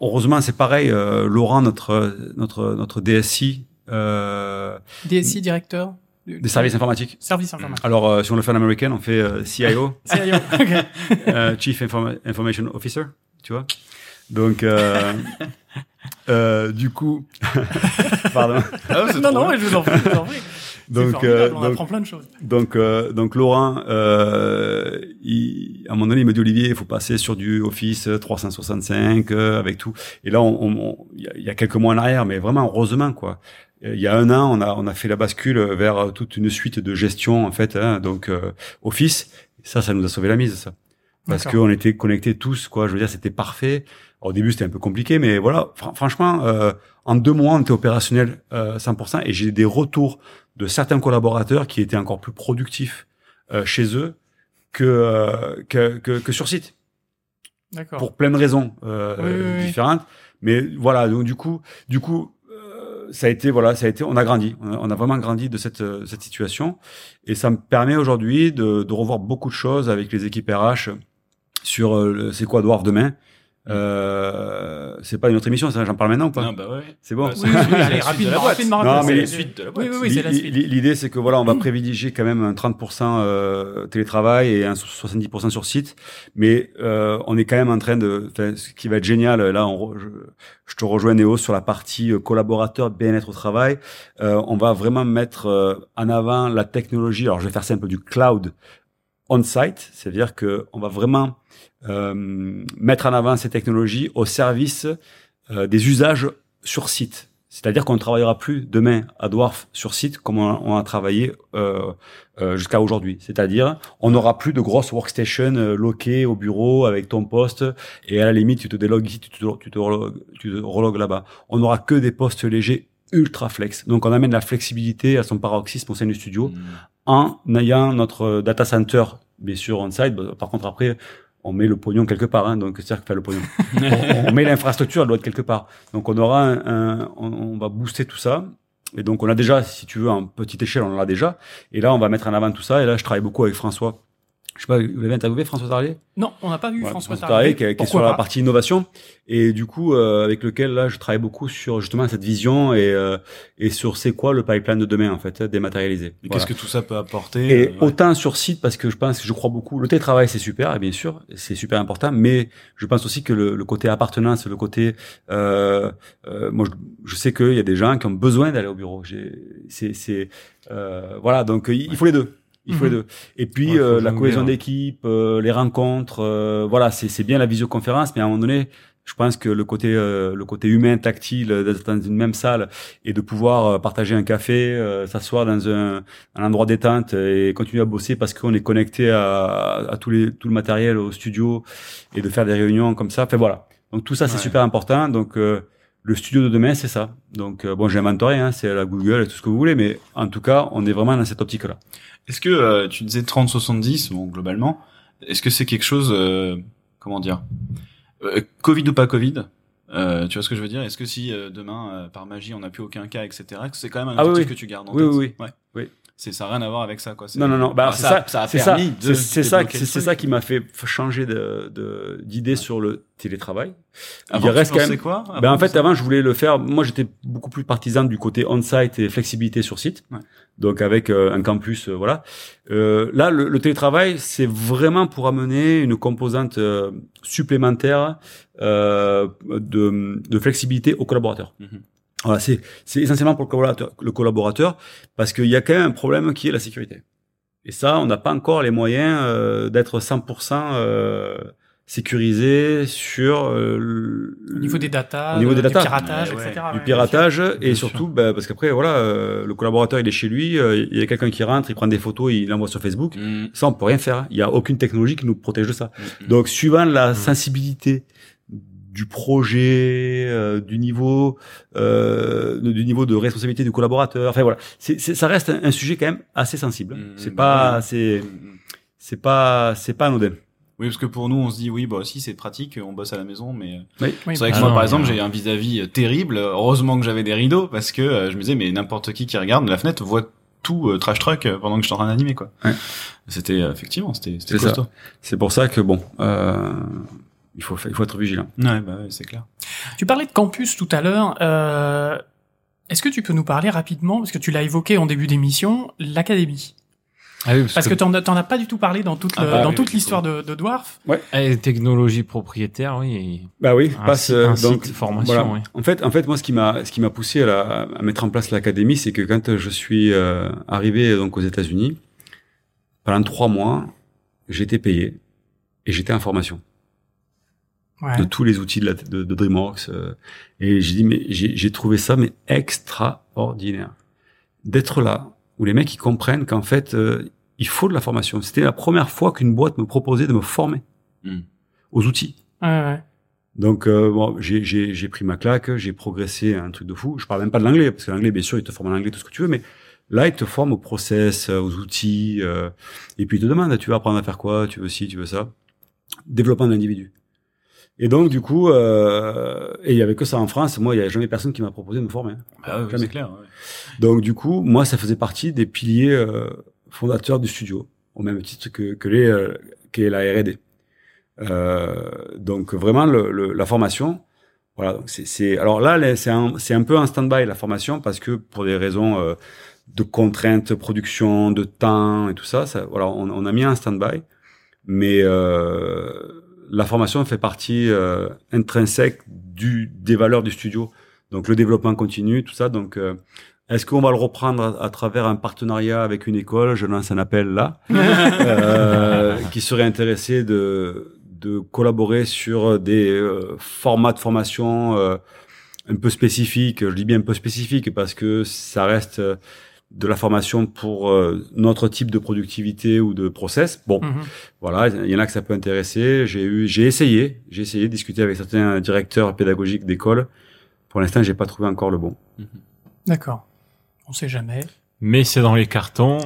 Heureusement, c'est pareil. euh, Laurent, notre notre notre DSI euh, DSI directeur. du- des services informatiques. Service informatique. Alors, euh, si on le fait en américain, on fait euh, CIO, Sérieux. Ok. euh, Chief Informa- Information Officer, tu vois. Donc, euh, euh, du coup, pardon. Ah Non, non, mais je vous en prie, je vous en prie. Donc, formidable, euh, on donc, apprend plein de choses. Donc, euh, donc Laurent, euh, il, à un moment donné, il me dit Olivier, il faut passer sur du Office 365 euh, avec tout. Et là, on, on- on- il y, a, il y a quelques mois en arrière, mais vraiment heureusement quoi. Euh, Il y a un an, on a on a fait la bascule vers toute une suite de gestion en fait. hein, donc euh, Office, ça, ça nous a sauvé la mise, ça. Parce qu'on était connectés tous, quoi. Je veux dire, c'était parfait. Alors, au début, c'était un peu compliqué, mais voilà. Fran- franchement, euh, en deux mois, on était opérationnel euh, 100%. Et j'ai des retours de certains collaborateurs qui étaient encore plus productifs euh, chez eux que, euh, que, que, que sur site, D'accord. pour plein de raisons euh, Oui, oui, oui. différentes. Mais voilà, donc du coup, du coup, euh, ça a été voilà, ça a été, on a grandi, on a, vraiment grandi de cette euh, cette situation, et ça me permet aujourd'hui de, de revoir beaucoup de choses avec les équipes RH sur euh, c'est quoi Dwarf demain. Euh, c'est pas une autre émission, ça, j'en parle maintenant ou pas Non, bah ouais. C'est bon. Bah, Oui, oui, c'est- oui, c'est la allez, suite de rapidement, la boîte. rapidement, Non, rapidement, mais c'est- les- suite de la Oui, boîte. oui, oui, c'est la suite. l'i- L'idée, c'est que voilà, on va privilégier quand même un 30% euh, télétravail et un 70% sur site, mais euh, on est quand même en train de, enfin, ce qui va être génial, là, on re- je, je te rejoins Néo sur la partie euh, collaborateur, bien-être au travail. Euh, on va vraiment mettre euh, en avant la technologie. Alors, je vais faire simple du cloud on-site, c'est-à-dire que on va vraiment euh, mettre en avant ces technologies au service euh, des usages sur site. C'est-à-dire qu'on ne travaillera plus demain à Dwarf sur site comme on a, travaillé euh, euh, jusqu'à aujourd'hui. C'est-à-dire, on n'aura plus de grosses workstations euh, loquées au bureau avec ton poste et à la limite, tu te délogues ici, tu te, tu te relogues, relogues là-bas. On n'aura que des postes légers ultra flex. Donc, on amène la flexibilité à son paroxysme au sein du studio Mm. En ayant notre data center, bien sûr, on-site. Par contre, après, on met le pognon quelque part. Hein, donc, c'est-à-dire que enfin, le pognon. on, on met l'infrastructure, elle doit être quelque part. Donc, on aura un, un- on, on va booster tout ça. Et donc, on a déjà, si tu veux, en petite échelle, on en a déjà. Et là, on va mettre en avant tout ça. Et là, je travaille beaucoup avec François. Je sais pas, vous l'avez interviewé, François Tarlier Non, on n'a pas vu Voilà, François François Tarlier. Tarlier, qui, est- qui est sur la partie innovation. Et du coup, euh, avec lequel, là, je travaille beaucoup sur justement cette vision et, euh, et sur c'est quoi le pipeline de demain, en fait, dématérialisé. Et Voilà. Qu'est-ce que tout ça peut apporter Et euh, ouais. autant sur site, parce que je pense, je crois beaucoup, le télétravail c'est super, et bien sûr, c'est super important, mais je pense aussi que le, le côté appartenance, le côté, euh, euh, moi je, je sais qu'il y a des gens qui ont besoin d'aller au bureau. J'ai- C'est, c'est, euh, voilà, donc il il faut les deux. Il faut Mhm. les deux. Et puis Ouais, euh, la cohésion d'équipe, euh, les rencontres, euh, voilà, c'est c'est bien la visioconférence, mais à un moment donné, je pense que le côté euh, le côté humain, tactile, euh, d'être dans une même salle et de pouvoir euh, partager un café, euh, s'asseoir dans un, un endroit détente et continuer à bosser parce qu'on est connecté à, à tous les tout le matériel au studio et de faire des réunions comme ça. Enfin voilà. Donc tout ça c'est Ouais. super important. Donc euh, le studio de demain c'est ça. Donc euh, bon j'ai inventé rien, hein, c'est la Google et tout ce que vous voulez, mais en tout cas on est vraiment dans cette optique là. Est-ce que euh, tu disais 30-70, bon, globalement, est-ce que c'est quelque chose, euh, comment dire, euh, Covid ou pas Covid tu vois ce que je veux dire? Est-ce que si demain, par magie, on n'a plus aucun cas, etc., que c'est quand même un Ah oui, objectif oui. que tu gardes en Oui, tête? oui, Ouais. oui. C'est ça a rien à voir avec ça quoi. Non, non, non. Bah, Enfin, c'est ça, ça, ça a permis c'est ça, c'est ça qui m'a fait changer de d'idée sur le télétravail. Avant, il reste quand même- quoi Ben en fait, avant, je voulais le faire. Moi, j'étais beaucoup plus partisan du côté on-site et flexibilité sur site. Ouais. Donc avec euh, un campus, euh, voilà. Euh, là, le, le télétravail, c'est vraiment pour amener une composante euh, supplémentaire euh, de, de flexibilité aux collaborateurs. Mhm. Voilà, c'est c'est essentiellement pour le collaborateur, le collaborateur parce qu'il y a quand même un problème qui est la sécurité. Et ça, on n'a pas encore les moyens euh, d'être 100% euh, sécurisé sur euh, le- Au niveau des datas, Au niveau de- des du piratage, Ouais, ouais. etc. du ouais, piratage et surtout bah, parce qu'après voilà euh, le collaborateur il est chez lui euh, il y a quelqu'un qui rentre il prend des photos il l'envoie sur Facebook Mhm. ça on peut rien faire il y a aucune technologie qui nous protège de ça Mhm. donc suivant la Mhm. sensibilité du projet euh, du niveau euh, du niveau de responsabilité du collaborateur enfin voilà c'est c'est- ça reste un, un sujet quand même assez sensible Mhm. c'est pas c'est Mhm. c'est pas c'est pas anodin Oui, parce que pour nous, on se dit, oui, bah si, c'est pratique, on bosse à la maison, mais Oui. c'est vrai que Ah moi, non, par exemple, non. j'ai un vis-à-vis euh, terrible. Heureusement que j'avais des rideaux, parce que euh, je me disais, mais n'importe qui qui regarde de la fenêtre voit tout euh, trash truck euh, pendant que je suis en train d'animer, quoi. Ouais. C'était, euh, effectivement, c'était, c'était C'est ça. costaud. c'est pour ça que bon euh, il faut il faut être vigilant Ouais, bah ouais, c'est clair. Tu parlais de campus tout à l'heure. Euh, Est-ce que tu peux nous parler rapidement, parce que tu l'as évoqué en début d'émission, l'académie? Ah oui, Parce que t'en as, t'en as pas du tout parlé dans toute, Ah le- bah dans oui, toute du l'histoire de, de Dwarf. Ah, les technologies propriétaires, oui. et bah oui Un passe site- euh, un donc site formation, voilà. oui. En fait, en fait, moi, ce qui m'a, ce qui m'a poussé à, la- à mettre en place l'académie, c'est que quand je suis euh, arrivé donc aux États-Unis, pendant trois mois, j'étais payé et j'étais en formation Ouais. de tous les outils de, la- de, de DreamWorks. euh, et j'ai dit, mais j'ai j'ai trouvé ça mais extraordinaire d'être là où les mecs ils comprennent qu'en fait euh, il faut de la formation. C'était la première fois qu'une boîte me proposait de me former Mm. aux outils. Ouais, ouais. Donc euh, bon, j'ai j'ai j'ai pris ma claque, j'ai progressé un truc de fou. Je parle même pas de l'anglais parce que l'anglais bien sûr, ils te forment en anglais tout ce que tu veux, mais là ils te forment au process, euh, aux outils euh, et puis ils te demandent tu veux apprendre à faire quoi, tu veux ci, tu veux ça. Développement de l'individu. Et donc du coup euh, et il y avait que ça en France, moi il y a jamais personne qui m'a proposé de me former. hein. Bah ouais, Jamais. clair. ouais. Donc du coup, moi ça faisait partie des piliers euh, fondateurs du studio au même titre que que les euh, la R&D. Euh, donc vraiment le, le- la formation, voilà. donc C'est, alors là les- c'est un c'est un peu un stand-by la formation parce que pour des raisons euh, de contraintes, production, de temps et tout ça, ça voilà, on, on a mis un stand-by, mais euh, la formation fait partie euh, intrinsèque du des valeurs du studio. Donc le développement continu, tout ça. Donc euh, est-ce qu'on va le reprendre à, à travers un partenariat avec une école? Je lance un appel là euh, qui serait intéressé de de collaborer sur des euh, formats de formation euh, un peu spécifiques. Je dis bien un peu spécifiques parce que ça reste euh, de la formation pour euh, notre type de productivité ou de process. Bon, Mhm. voilà, il y en a que ça peut intéresser. J'ai eu, j'ai essayé, j'ai essayé de discuter avec certains directeurs pédagogiques d'école. Pour l'instant, j'ai pas trouvé encore le bon. D'accord. On sait jamais. Mais c'est dans les cartons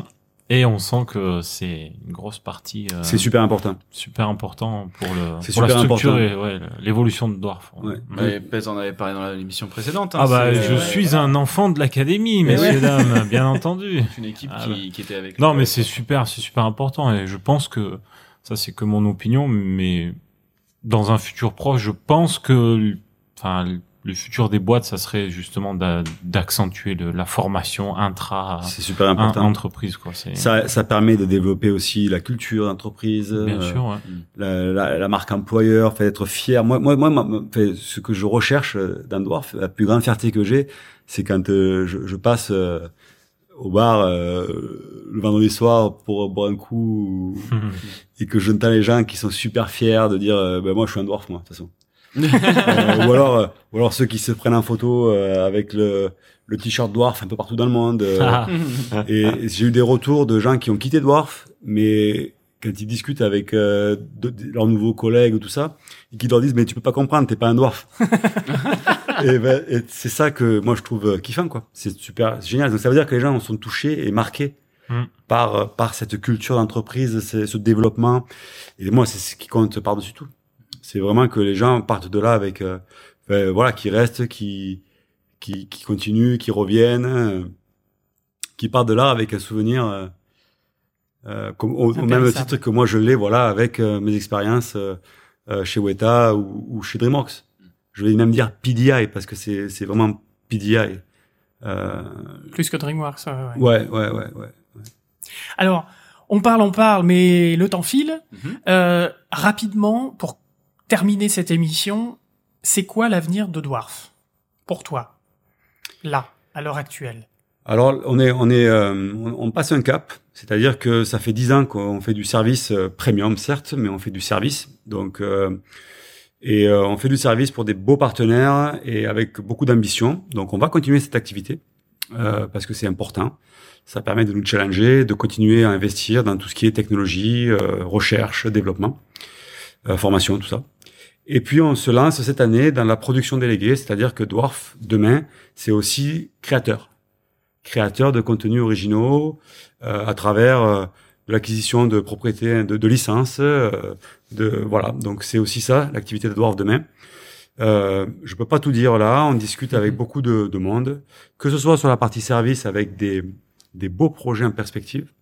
et on sent que c'est une grosse partie euh, C'est super important. super important pour le C'est pour la structure important. et ouais, l'évolution de Dwarf. Ouais. Bah, et Pez en avait parlé dans l'émission précédente. hein, Ah bah je ouais, suis un enfant de l'académie, Mais messieurs dames, bien entendu. C'est une équipe Ah qui, qui était avec. Non, mais c'est super, c'est super important et je pense que ça c'est que mon opinion, mais dans un futur proche, je pense que, enfin, le futur des boîtes, ça serait justement d'a- d'accentuer la formation intra C'est super important. entreprise, quoi. Ça, ça permet de développer aussi la culture d'entreprise, bien euh, sûr. Ouais. la, la, la marque employeur, fait être fier. Moi, moi, moi, ma- fait, ce que je recherche euh, dans Dwarf, la plus grande fierté que j'ai, c'est quand euh, je, je passe euh, au bar le vendredi soir pour boire un coup et que j'entends les gens qui sont super fiers de dire, ben moi, je suis un Dwarf, moi, de toute façon. Euh, ou alors, euh, ou alors ceux qui se prennent en photo euh, avec le, le t-shirt Dwarf un peu partout dans le monde. euh, Ah, et j'ai eu des retours de gens qui ont quitté Dwarf, mais quand ils discutent avec euh, de- de- leurs nouveaux collègues ou tout ça, et qui leur disent mais tu peux pas comprendre, t'es pas un Dwarf. et ben, et c'est ça que moi je trouve kiffant quoi. C'est super, c'est génial. Donc ça veut dire que les gens sont touchés et marqués Mm. par par cette culture d'entreprise, ce ce développement. Et moi c'est ce qui compte par dessus tout. C'est vraiment que les gens partent de là avec euh, ben, voilà qui restent, qui qui qui continuent, qui reviennent. euh, qui part de là avec un souvenir euh, comme, au, au même titre que moi je l'ai, voilà, avec mes expériences chez Weta ou, ou chez DreamWorks. Je vais même dire PDI parce que c'est c'est vraiment PDI. Plus que DreamWorks. ouais, ouais. ouais, ouais. Alors, on parle, on parle, mais le temps file. Mhm. Euh, rapidement, pour terminer cette émission, c'est quoi l'avenir de Dwarf pour toi, là, à l'heure actuelle? Alors on est on est euh, on, passe un cap, c'est-à-dire que ça fait dix ans qu'on fait du service euh, premium certes, mais on fait du service. Donc euh, et on fait du service pour des beaux partenaires et avec beaucoup d'ambition. Donc on va continuer cette activité parce que c'est important. Ça permet de nous challenger, de continuer à investir dans tout ce qui est technologie, recherche, développement, formation, tout ça. Et puis on se lance cette année dans la production déléguée, c'est-à-dire que Dwarf demain c'est aussi créateur. Créateurs de contenus originaux euh, à travers euh, de l'acquisition de propriétés de, de licences euh, de voilà. Donc c'est aussi ça l'activité de Dwarf demain. Euh, je peux pas tout dire là on discute avec beaucoup de, de monde. Que ce soit sur la partie service avec des des beaux projets en perspective.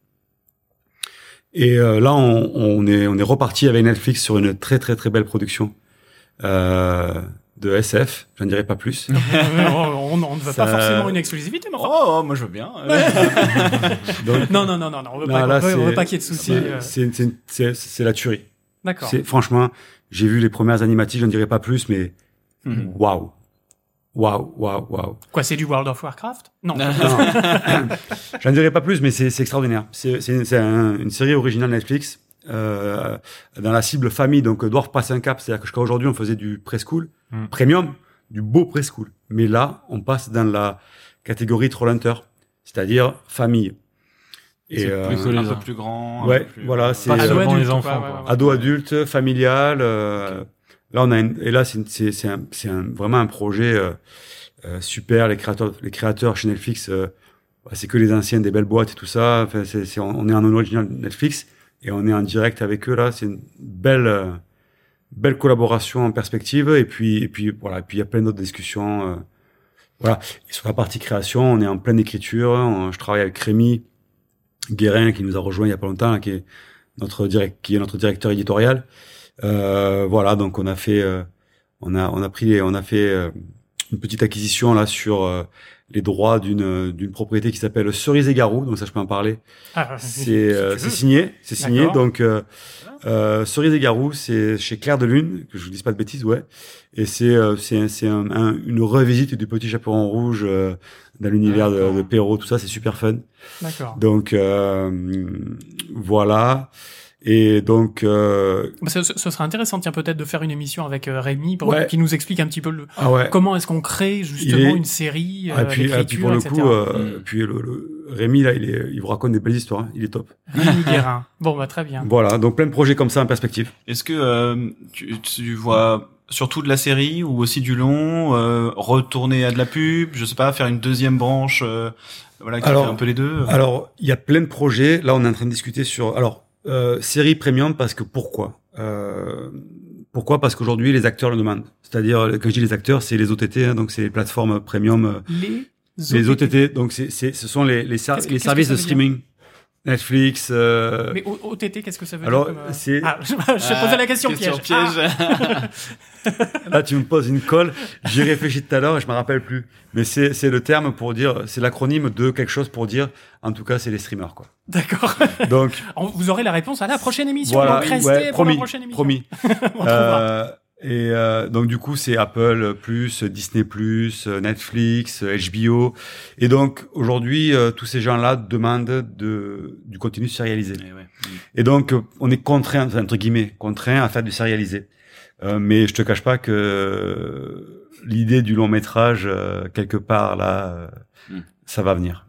Et euh, là on, on est on est reparti avec Netflix sur une très très très belle production euh, de SF j'en dirai pas plus on, on ne veut Ça- pas forcément une exclusivité, mais enfin... Oh, moi je veux bien. donc Non, non, non, non, non, on veut pas, là, on veut- on veut c'est- pas qu'il y ait de soucis. C'est- euh, C'est la tuerie. D'accord. Franchement, j'ai vu les premières animatiques, je ne dirais pas plus, mais Mhm. waouh, waouh, waouh, waouh. Quoi, c'est du World of Warcraft? Non. Non. J'en dirais pas plus, mais c'est extraordinaire. C'est c'est- c'est un- une série originale Netflix euh, dans la cible famille. Donc Dwarf passe un cap, c'est-à-dire que jusqu'à aujourd'hui on faisait du preschool, Mm. premium, du beau preschool. Mais là, on passe dans la catégorie Troll Hunter, c'est-à-dire famille. Et C'est euh, plus que un les peu ans. plus grand. un Ouais, plus- voilà, c'est- euh, seulement adulte, les enfants. pas, ouais, quoi. ouais, ado adulte familial euh, là on a une, et là c'est c'est c'est un, c'est un- vraiment un projet euh, euh, super les créateurs les créateurs chez Netflix euh, bah, c'est que les anciens des belles boîtes et tout ça enfin c'est c'est- on est en original Netflix et on est en direct avec eux là. C'est une belle euh, belle collaboration en perspective. Et puis et puis voilà. Et puis il y a plein d'autres discussions euh, voilà. Et sur la partie création on est en pleine écriture. Je travaille avec Rémi Guérin qui nous a rejoint il y a pas longtemps qui est notre direct qui est notre directeur éditorial. Euh, voilà, donc on a fait, euh, on a, on a pris, on a fait euh, une petite acquisition là sur les droits d'une d'une propriété qui s'appelle Cerise et Garou, donc ça je peux en parler. Ah, C'est si euh, c'est signé, c'est signé. Donc euh, euh, Cerise et Garou, c'est chez Claire de Lune, que je vous dise pas de bêtises, ouais. Et c'est euh, c'est c'est un- un- une revisite du Petit Chaperon Rouge euh, dans l'univers de, de Perrault, tout ça, c'est super fun. D'accord. Donc euh, voilà. Et donc euh, Bah, Ce, ce serait intéressant, tiens, peut-être de faire une émission avec euh, Rémi pour Ouais. qu'il nous explique un petit peu le, ah ouais. comment est-ce qu'on crée justement est- une série, euh, Ah, et puis, et puis pour le etc. coup, euh, Mm. puis le, le- Rémi là, il, est, il vous raconte des belles histoires, hein. il est top. Rémi Guérin. Bon, bah très bien. Voilà, donc plein de projets comme ça en perspective. Est-ce que euh, tu, tu vois surtout de la série ou aussi du long, euh, retourner à de la pub, je sais pas, faire une deuxième branche, euh, voilà, qui Alors- fait un peu les deux? Alors, il y a plein de projets. Là, on est en train de discuter sur. Alors, euh, série premium parce que pourquoi? Euh, Pourquoi? Parce qu'aujourd'hui, les acteurs le demandent. C'est-à-dire, quand je dis les acteurs, c'est les OTT, hein, donc c'est les plateformes premium, euh, Les les OTT. Donc, c'est, c'est, ce sont les, ser- services de streaming, Netflix. euh, Mais OTT, qu'est-ce que ça veut alors, dire comme, euh, c'est Ah, je, je posais la question, piège. Ah, Là, tu me poses une colle. J'y réfléchi tout à l'heure et je me rappelle plus. Mais c'est, c'est le terme pour dire, c'est l'acronyme de quelque chose pour dire, en tout cas, c'est les streamers, quoi. D'accord. Donc, On- Vous aurez la réponse à la prochaine émission. voilà, donc restez ouais, pour promis, la prochaine émission. promis. On trouvera. Euh, et euh, donc du coup c'est Apple plus Disney plus Netflix HBO et donc aujourd'hui euh, tous ces gens-là demandent de du contenu sérialisé. Eh ouais. et donc euh, on est contraint entre guillemets contraint à faire du sérialisé. Euh, mais je te cache pas que l'idée du long métrage euh, quelque part là euh, Mm. ça va venir.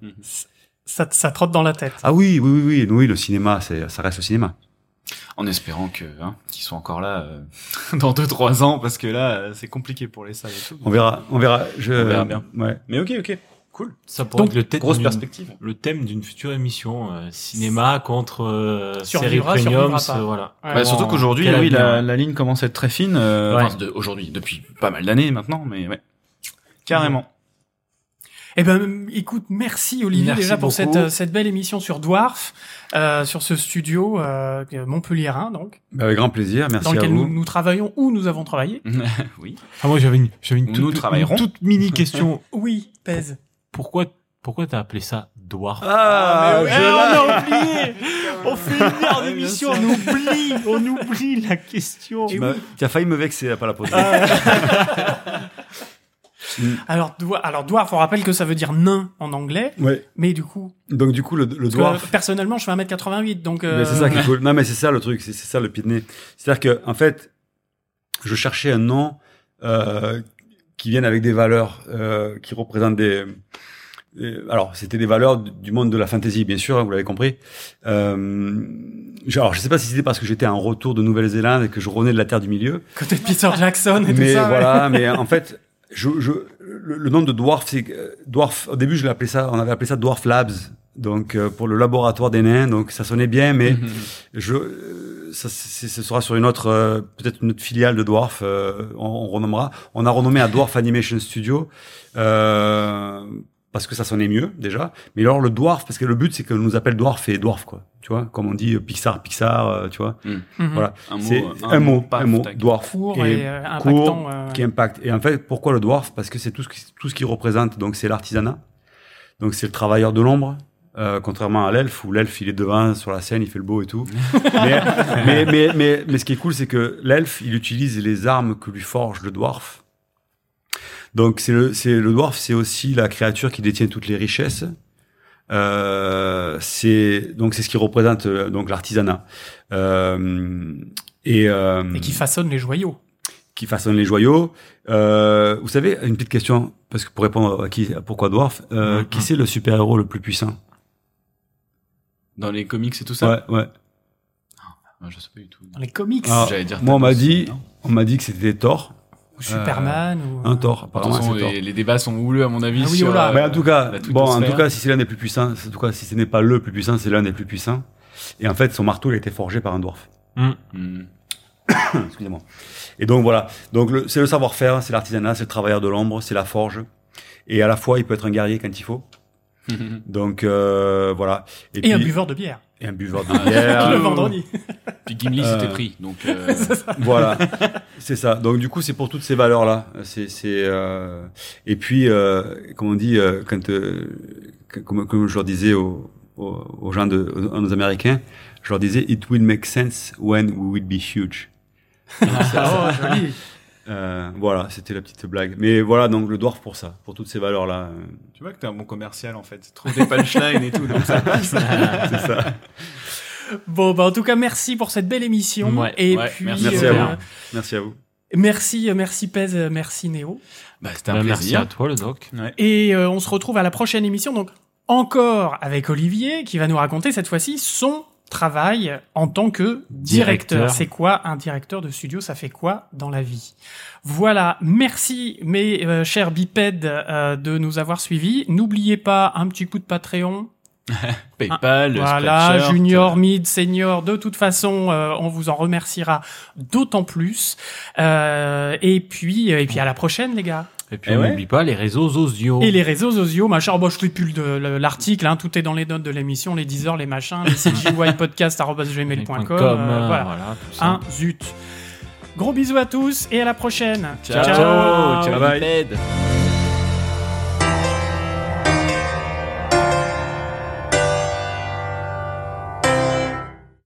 Ça, ça trotte dans la tête. ah oui oui oui oui. Oui le cinéma c'est ça reste le cinéma En espérant que hein, qu'ils soient encore là euh, dans deux trois ans, parce que là euh, c'est compliqué pour les salles et tout. on verra on verra je On verra bien. ouais Mais ok ok, cool. Ça pourrait Donc, être le thème Grosse d'une- perspective. Le thème d'une future émission, euh, cinéma contre euh, série premium, voilà. Ouais. Bah, surtout qu'aujourd'hui, oui, la, la ligne commence à être très fine. Euh, Ouais. enfin, de- aujourd'hui, depuis pas mal d'années maintenant, mais ouais, carrément. Eh ben, écoute, merci Olivier Merci déjà pour beaucoup. cette, euh, cette belle émission sur Dwarf, euh, sur ce studio euh, montpelliérain donc, Bah, avec grand plaisir, merci dans à lequel vous. nous, nous travaillons ou nous avons travaillé. oui. Ah, moi, j'avais une, j'avais une Nous toute, une toute mini question. Oui, pèse. Pourquoi, pourquoi t'as appelé ça Dwarf? Ah, mais je ouais, on a oublié On fait une heure d'émission, on oublie, on oublie la question. Tu m'as- tu as failli me vexer à pas la poser. Alors, doi- alors dwarf, on rappelle que ça veut dire nain en anglais, ouais. mais du coup, Donc du coup, le, le que, dwarf, personnellement, je fais 1m88, donc... Mais euh, c'est ça qui est cool. Non, mais c'est ça le truc, c'est ça le pied de nez. C'est-à-dire que, en fait, je cherchais un nom euh, qui vienne avec des valeurs euh, qui représentent des. euh, alors, c'était des valeurs du monde de la fantasy, bien sûr, hein, vous l'avez compris. Euh, je- alors, je sais pas si c'était parce que j'étais en retour de Nouvelle-Zélande et que je revenais de la Terre du Milieu, Côté de Peter Jackson et tout mais ça. ouais. voilà. mais en fait, je, je, le, le nom de dwarf, c'est euh, dwarf. Au début, je l'ai appelé ça, on avait appelé ça dwarf labs. Donc euh, pour le laboratoire des nains, donc ça sonnait bien, mais je, euh, ça, ce sera sur une autre, euh, peut-être une autre filiale de Dwarf, euh, on, on renommera. On a renommé à Dwarf Animation Studio euh, parce que ça sonnait mieux déjà. Mais alors le Dwarf, parce que le but c'est qu'on nous appelle Dwarf et Dwarf quoi. Tu vois, comme on dit euh, Pixar, Pixar, euh, tu vois. Mhm. Voilà, Un mot, c'est un un, mot, paf, un mot. Dwarf. Court Et et, euh, euh, qui impacte. Et en fait, pourquoi le dwarf? Parce que c'est tout ce qui, tout ce qui représente. Donc c'est l'artisanat. Donc c'est le travailleur de l'ombre. Euh, contrairement à l'elfe où l'elfe il est devant sur la scène, il fait le beau et tout. mais, mais, mais, mais, mais ce qui est cool, c'est que l'elfe il utilise les armes que lui forge le dwarf. Donc c'est le, c'est le dwarf, c'est aussi la créature qui détient toutes les richesses. Euh, c'est donc c'est ce qui représente euh, donc l'artisanat euh, et, euh, et qui façonne les joyaux. qui façonne les joyaux. Euh, vous savez, une petite question, parce que pour répondre à qui, à pourquoi Dwarf, euh, Mhm. qui c'est le super-héros le plus puissant? Dans les comics et tout ça? Ouais, ouais. Ah, Je sais pas du tout. Dans les comics, Ah, J'allais dire moi, on m'a dit, non? on m'a dit que c'était Thor, ou Superman, ou... un Thor. Toute Apparemment, façon, Thor. les, débats sont houleux à mon avis. Ah oui, sur, oh là. euh, Mais en tout cas, bon, en tout cas, si c'est l'un des plus puissants, en tout cas, si ce n'est pas le plus puissant, c'est l'un des plus puissants. Et en fait, son marteau, il a été forgé par un dwarf. Hmm. Excusez-moi. Et donc voilà. Donc c'est le savoir-faire, c'est l'artisanat, c'est le travailleur de l'ombre, c'est la forge. Et à la fois, il peut être un guerrier quand il faut. Donc euh, voilà. Et un buveur de bière. Et un buveur de Ah, bière. le vendredi. Puis Gimli Euh, s'était pris, donc euh, voilà, c'est ça. Donc du coup, c'est pour toutes ces valeurs-là. C'est, c'est, euh, et puis, euh, comme on dit, euh, quand, euh, comme, comme je leur disais aux, aux, gens de, aux, aux Américains, je leur disais, it will make sense when we will be huge. oh, joli. Euh, voilà, c'était la petite blague. Mais voilà, donc le dwarf pour ça, pour toutes ces valeurs-là. euh, tu vois que t'es un bon commercial en fait. Trouve des punchlines et tout, donc ça passe. c'est ça. Bon, bah, en tout cas, merci pour cette belle émission. Ouais, et ouais, puis, merci Merci euh, à vous. Merci à vous. merci, euh, merci Pez, merci Néo. Bah, c'était un Bah, merci plaisir. à toi, le doc. Ouais. Et euh, on se retrouve à la prochaine émission, donc encore avec Olivier, qui va nous raconter cette fois-ci son travail en tant que directeur. C'est quoi un directeur de studio? Ça fait quoi dans la vie? Voilà, merci mes euh, chers bipèdes euh, de nous avoir suivis. N'oubliez pas un petit coup de Patreon. PayPal, Voilà, Spreadshirt, junior, mid, senior, de toute façon, euh, on vous en remerciera d'autant plus. Euh, et puis, et puis à la prochaine, les gars. Et puis, Eh on ouais. n'oublie pas les réseaux sociaux. Et les réseaux sociaux, machin. Bon, je fais plus le- le- l'article, hein, tout est dans les notes de l'émission, les 10 heures, les machins, les cgypodcast.gmail.com. .com, euh, voilà. voilà, tout ça. Un zut. Gros bisous à tous et à la prochaine. Ciao. Ciao, ciao, Bye bye.